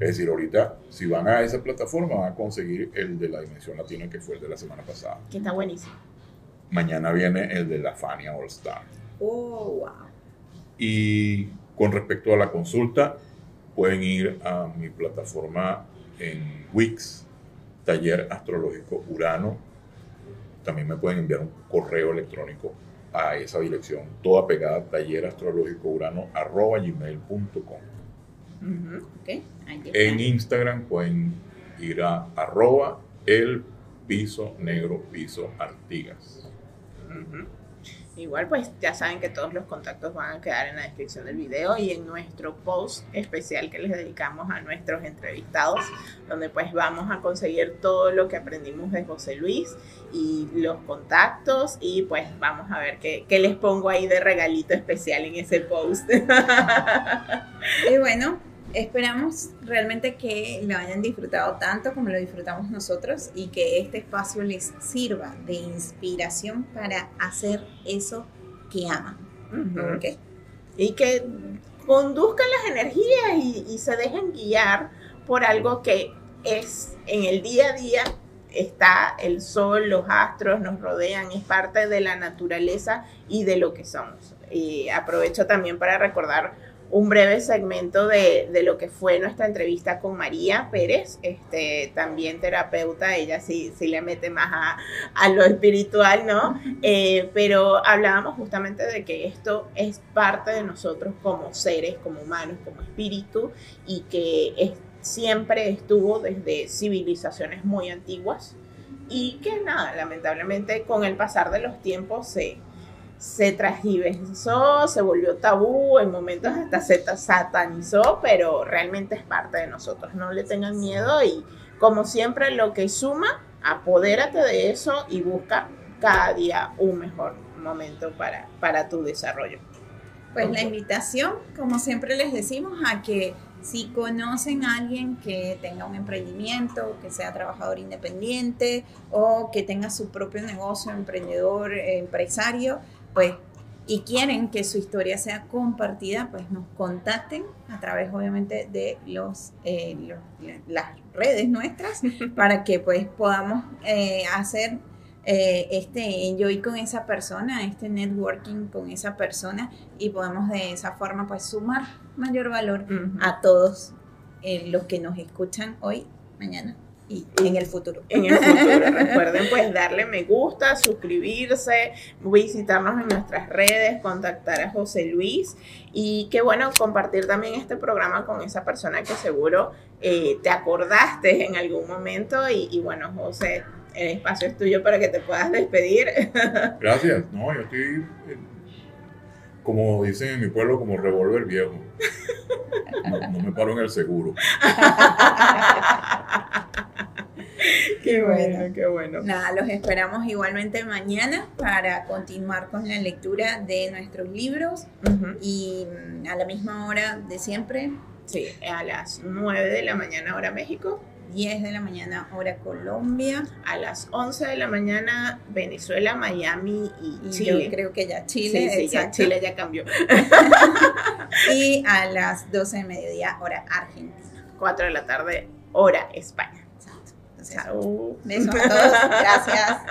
Es decir, ahorita, si van a esa plataforma, van a conseguir el de la Dimensión Latina, que fue el de la semana pasada. Que está buenísimo. Mañana viene el de la Fania All Star. Oh, wow. Y con respecto a la consulta, pueden ir a mi plataforma en Wix, Taller Astrológico Urano. También me pueden enviar un correo electrónico a esa dirección, toda pegada, taller astrológico urano arroba gmail.com. Ahí está. En Instagram pueden ir a arroba el piso negro piso artigas. Igual pues ya saben que todos los contactos van a quedar en la descripción del video y en nuestro post especial que les dedicamos a nuestros entrevistados, donde pues vamos a conseguir todo lo que aprendimos de José Luis y los contactos y pues vamos a ver qué, qué les pongo ahí de regalito especial en ese post. *laughs* Y bueno, esperamos realmente que lo hayan disfrutado tanto como lo disfrutamos nosotros y que este espacio les sirva de inspiración para hacer eso que aman. Ujú. ¿ok? y que conduzcan las energías y, y se dejen guiar por algo que es en el día a día está el sol, los astros nos rodean, es parte de la naturaleza y de lo que somos. Y aprovecho también para recordar un breve segmento de, de lo que fue nuestra entrevista con María Pérez, este, también terapeuta, ella sí, sí le mete más a, a lo espiritual, ¿no? Eh, pero hablábamos justamente de que esto es parte de nosotros como seres, como humanos, como espíritu, y que es- siempre estuvo desde civilizaciones muy antiguas, y que nada, lamentablemente con el pasar de los tiempos se, se transgiversó, se volvió tabú, en momentos hasta se ta- satanizó, pero realmente es parte de nosotros, no le tengan miedo y como siempre lo que suma, apodérate de eso y busca cada día un mejor momento para, para tu desarrollo. Pues la invitación, como siempre les decimos, a que si conocen a alguien que tenga un emprendimiento, que sea trabajador independiente o que tenga su propio negocio, emprendedor, eh, empresario, pues y quieren que su historia sea compartida, pues nos contacten a través obviamente de los, eh, los- las redes nuestras *laughs* para que pues podamos eh, hacer eh, este enjoy con esa persona, este networking con esa persona y podemos de esa forma pues sumar mayor valor a todos eh, los que nos escuchan hoy, mañana y en el futuro. en el futuro. *laughs* Recuerden pues darle me gusta, suscribirse, visitarnos en nuestras redes, contactar a José Luis y qué bueno compartir también este programa con esa persona que seguro eh, te acordaste en algún momento y, y bueno José, el espacio es tuyo para que te puedas despedir. Gracias. No, yo estoy, eh, como dicen en mi pueblo, como revólver viejo. No, no me paro en el seguro. *laughs* Qué bueno. qué bueno. Nada, los esperamos igualmente mañana para continuar con la lectura de nuestros libros y mm, a la misma hora de siempre, Sí, a las 9 de la mañana hora México, 10 de la mañana hora Colombia a las 11 de la mañana Venezuela, Miami y, y Chile. yo creo que ya Sí, Chile, sí, ya exacto. Chile ya cambió. *laughs* y a las 12 de mediodía hora Argentina. 4 de la tarde, hora España. Exacto. Entonces, Chao. besos a todos, gracias.